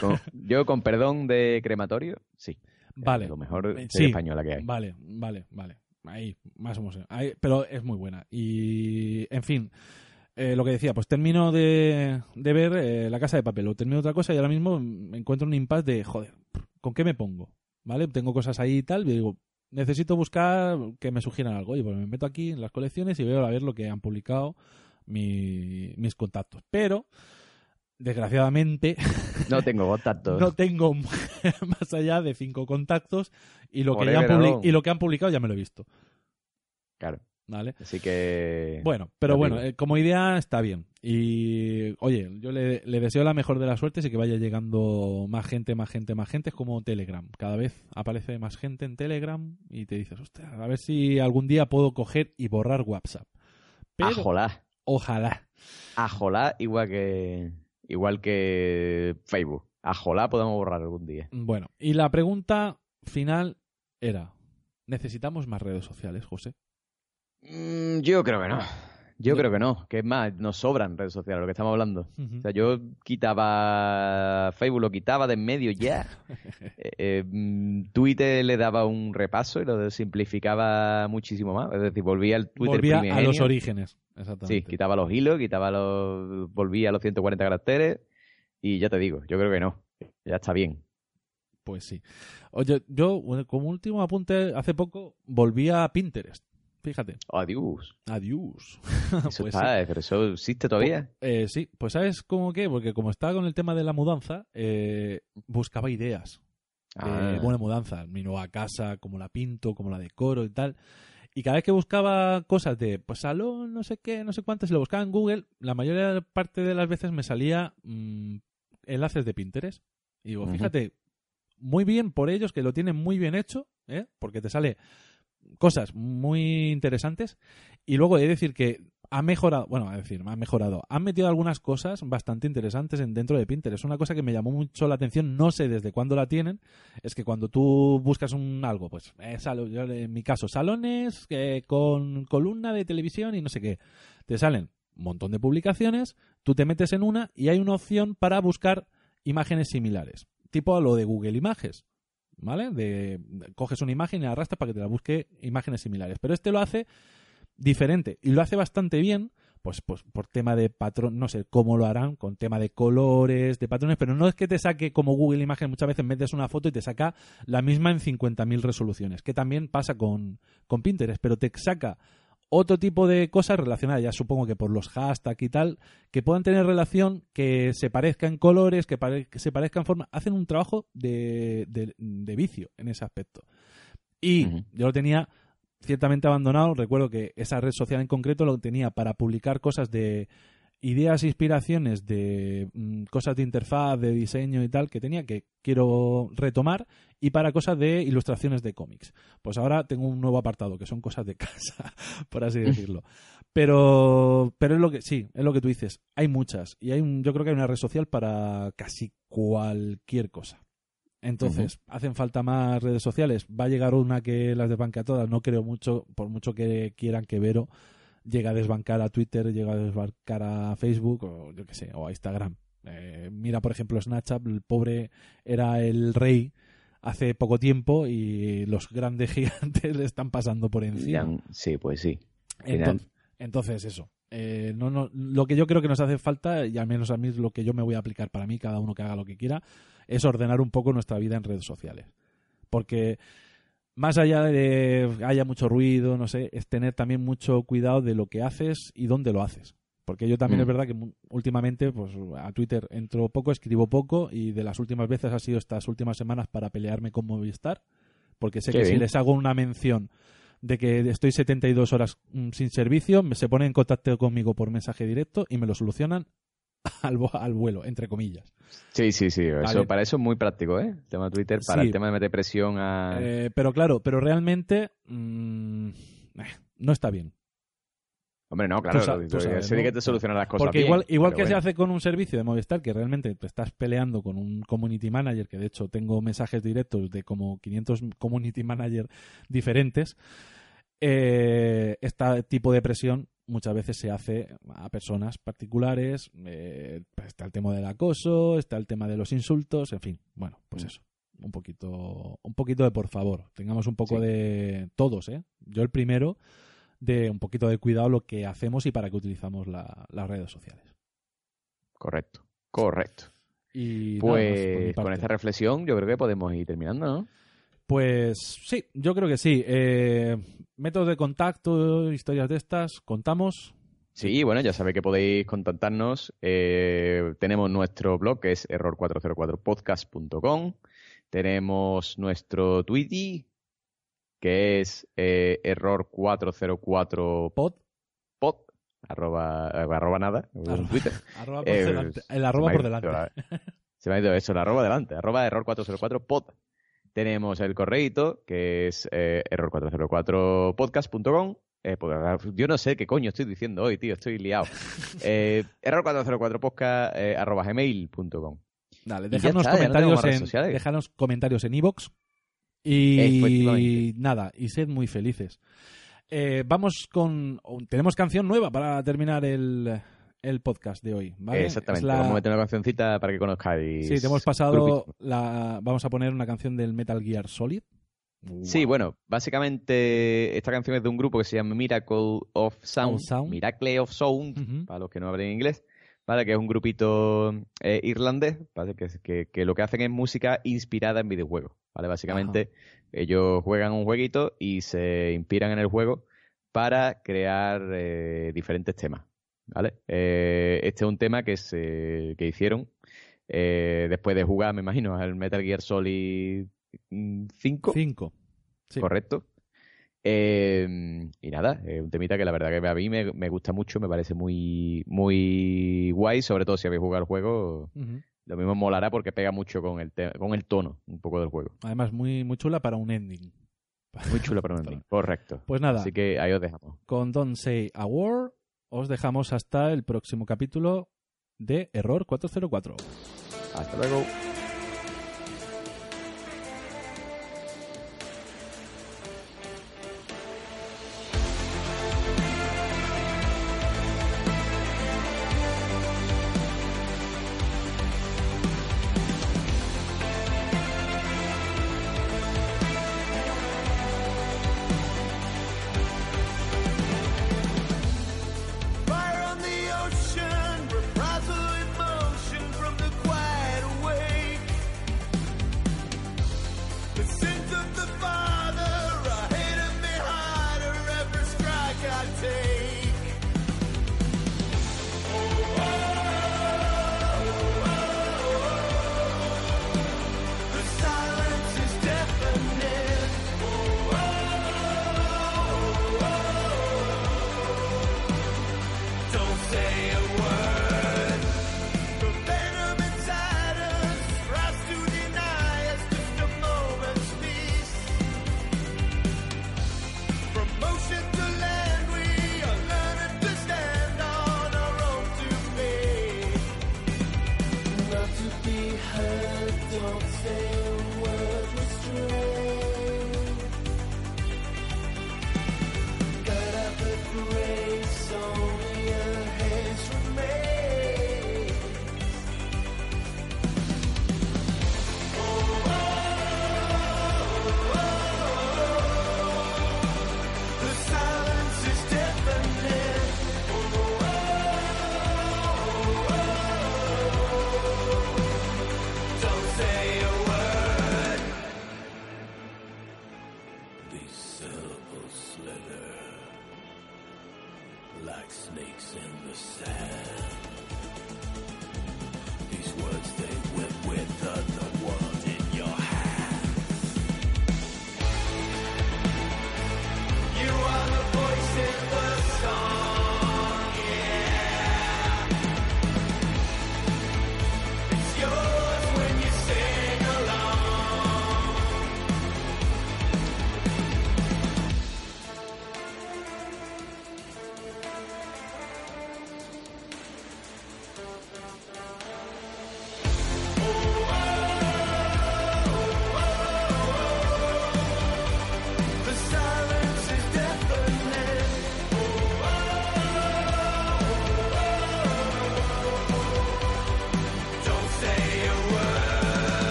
Con- yo, con perdón de crematorio, sí. Vale. Lo mejor Eh, serie sí. española que hay. Vale, vale, vale. Ahí, más o menos. Ahí, pero es muy buena. Y, en fin, eh, lo que decía, pues termino de, de ver eh, La Casa de Papel, o termino otra cosa y ahora mismo me encuentro un impasse de, joder, ¿con qué me pongo? ¿Vale? Tengo cosas ahí y tal, y digo, necesito buscar que me sugieran algo. Y pues me meto aquí en las colecciones y veo a ver lo que han publicado mi- mis contactos. Pero, desgraciadamente, *laughs* No tengo contactos. no tengo *laughs* más allá de cinco contactos y lo, que ya han y lo que han publicado ya me lo he visto. Claro. ¿Vale? Así que. Bueno, pero bueno, eh, como idea está bien. Y oye, yo le, le deseo la mejor de las suertes y que vaya llegando más gente, más gente, más gente. Es como Telegram. Cada vez aparece más gente en Telegram y te dices, a ver si algún día puedo coger y borrar WhatsApp. Pero Ajolá. ojalá. Ajolá, igual que. Igual que Facebook. Ajolá podemos borrar algún día. Bueno, y la pregunta final era, ¿necesitamos más redes sociales, José? Mm, yo creo que no. Yo No. creo que no. Que es más, nos sobran redes sociales, lo que estamos hablando. O sea, yo quitaba Facebook, lo quitaba de en medio ya. *laughs* Eh, eh, mm, Twitter le daba un repaso y lo simplificaba muchísimo más. Es decir, volvía al Twitter Volvía a los orígenes. Sí, Exactamente. quitaba los hilos, quitaba los... volvía a los 140 caracteres y ya te digo, yo creo que no. Ya está bien. Pues sí. Oye, yo, como último apunte, hace poco volví a Pinterest. Fíjate. Adiós. Adiós. Eso *laughs* Pues está, pero eso existe todavía. Eh, sí, pues ¿sabes cómo qué? Porque como estaba con el tema de la mudanza, eh, buscaba ideas de Ah. buena mudanza. Mi nueva casa, cómo la pinto, cómo la decoro y tal. Y cada vez que buscaba cosas de pues salón, no sé qué, no sé cuántas, y lo buscaba en Google, la mayor parte de las veces me salía mm, enlaces de Pinterest. Y digo, fíjate, muy bien por ellos, que lo tienen muy bien hecho, ¿eh? porque te sale cosas muy interesantes. Y luego he de decir que ha mejorado, bueno, a decir, ha mejorado, han metido algunas cosas bastante interesantes en, dentro de Pinterest. Una cosa que me llamó mucho la atención, no sé desde cuándo la tienen, es que cuando tú buscas un algo, pues eh, en mi caso, salones eh, con columna de televisión y no sé qué, te salen un montón de publicaciones, tú te metes en una y hay una opción para buscar imágenes similares, tipo a lo de Google Images. ¿Vale? De, coges una imagen y la arrastras para que te la busque imágenes similares. Pero este lo hace diferente y lo hace bastante bien, pues, pues por tema de patrón, no sé cómo lo harán, con tema de colores, de patrones, pero no es que te saque como Google Imagen, muchas veces metes una foto y te saca la misma en 50.000 resoluciones, que también pasa con, con Pinterest, pero te saca otro tipo de cosas relacionadas, ya supongo que por los hashtags y tal, que puedan tener relación, que se parezcan colores, que, pare- que se parezcan en forma, hacen un trabajo de, de- de vicio en ese aspecto. Y yo lo tenía ciertamente abandonado. Recuerdo que esa red social en concreto lo tenía para publicar cosas de ideas e inspiraciones de mm, cosas de interfaz, de diseño y tal que tenía que quiero retomar y para cosas de ilustraciones de cómics. Pues ahora tengo un nuevo apartado que son cosas de *laughs* casa, por así decirlo. Pero pero es lo que sí, es lo que tú dices. Hay muchas y hay un- yo creo que hay una red social para casi cualquier cosa. Entonces, ¿hacen falta más redes sociales? ¿Va a llegar una que las desbanque a todas? No creo mucho, por mucho que quieran que Vero llegue a desbancar a Twitter, llegue a desbancar a Facebook o yo qué sé, o a Instagram. Eh, mira, por ejemplo, Snapchat, el pobre era el rey hace poco tiempo y los grandes *laughs* gigantes le están pasando por encima. Sí, pues sí. Entonces eso. Eh, no, no, lo que yo creo que nos hace falta, y al menos a mí es lo que yo me voy a aplicar para mí, cada uno que haga lo que quiera, es ordenar un poco nuestra vida en redes sociales. Porque más allá de haya mucho ruido, no sé, es tener también mucho cuidado de lo que haces y dónde lo haces. Porque yo también Mm. es verdad que últimamente pues a Twitter entro poco, escribo poco y de las últimas veces ha sido estas últimas semanas para pelearme con Movistar, porque sé Qué que si les hago una mención de que estoy 72 horas mm, sin servicio, me- se ponen en contacto conmigo por mensaje directo y me lo solucionan *laughs* al, vuelo, entre comillas. Sí, sí, sí. Eso, Vale. para eso es muy práctico, ¿eh? El tema de Twitter, para Sí. el tema de meter presión a... Eh, pero claro, pero realmente mm, eh, no está bien. Hombre, no, claro. tú sabes, que te solucionan las cosas Porque bien, igual, igual que se hace con un servicio de Movistar, que realmente te estás peleando con un community manager, que de hecho tengo mensajes directos de como 500 community manager diferentes, eh, este tipo de presión muchas veces se hace a personas particulares, eh, pues está el tema del acoso, está el tema de los insultos, en fin, bueno, pues Mm. eso. Un poquito, un poquito de por favor, tengamos un poco Sí. de todos, ¿eh? Yo el primero, de un poquito de cuidado lo que hacemos y para qué utilizamos la- las redes sociales. Correcto, correcto. Y Pues con esta reflexión yo creo que podemos ir terminando, ¿no? Pues sí, yo creo que sí. Eh, métodos de contacto, historias de estas, contamos. Sí, bueno, ya sabéis que podéis contactarnos. Eh, tenemos nuestro blog que es error404podcast.com. Tenemos nuestro Twitter que es eh, error404pod, Pod, arroba, eh, arroba nada, *laughs* en Twitter. arroba por Eh, delante. El arroba por delante. la- Se me ha ido eso, el arroba delante, arroba error404pod. Tenemos el correíto, que es eh, error404podcast.com. Eh, pues, yo no sé qué coño estoy diciendo hoy, tío, estoy liado. *laughs* Eh, error404podcast eh. Dale, dejadnos está, no comentarios redes en sociales. dejadnos comentarios en iVoox y nada, y sed muy felices. Eh, vamos con tenemos canción nueva para terminar el, el podcast de hoy, ¿vale? Exactamente, la- vamos a meter una cancioncita para que conozcáis. Sí, te hemos pasado la vamos a poner una canción del Metal Gear Solid. Sí, bueno, básicamente esta canción es de un grupo que se llama Miracle of Sound. Miracle of Sound, para los que no hablen inglés, ¿vale? Que es un grupito eh, irlandés, ¿vale? Que, que, que lo que hacen es música inspirada en videojuegos, ¿vale? Básicamente ellos juegan un jueguito y se inspiran en el juego para crear eh, diferentes temas, ¿vale? Eh, este es un tema que, se, que hicieron eh, después de jugar, me imagino, al Metal Gear Solid 5. Cinco. Sí. Correcto. Eh, y nada, es un temita que la verdad que a mí me, me gusta mucho, me parece muy, muy guay, sobre todo si habéis jugado el juego, lo mismo molará porque pega mucho con el, con el tono un poco del juego. Además, muy, muy chula para un ending. Muy chulo para un ending, *laughs* correcto. Pues nada, Así que ahí os dejamos. con Don't Say a Word os dejamos hasta el próximo capítulo de Error 404. Hasta luego.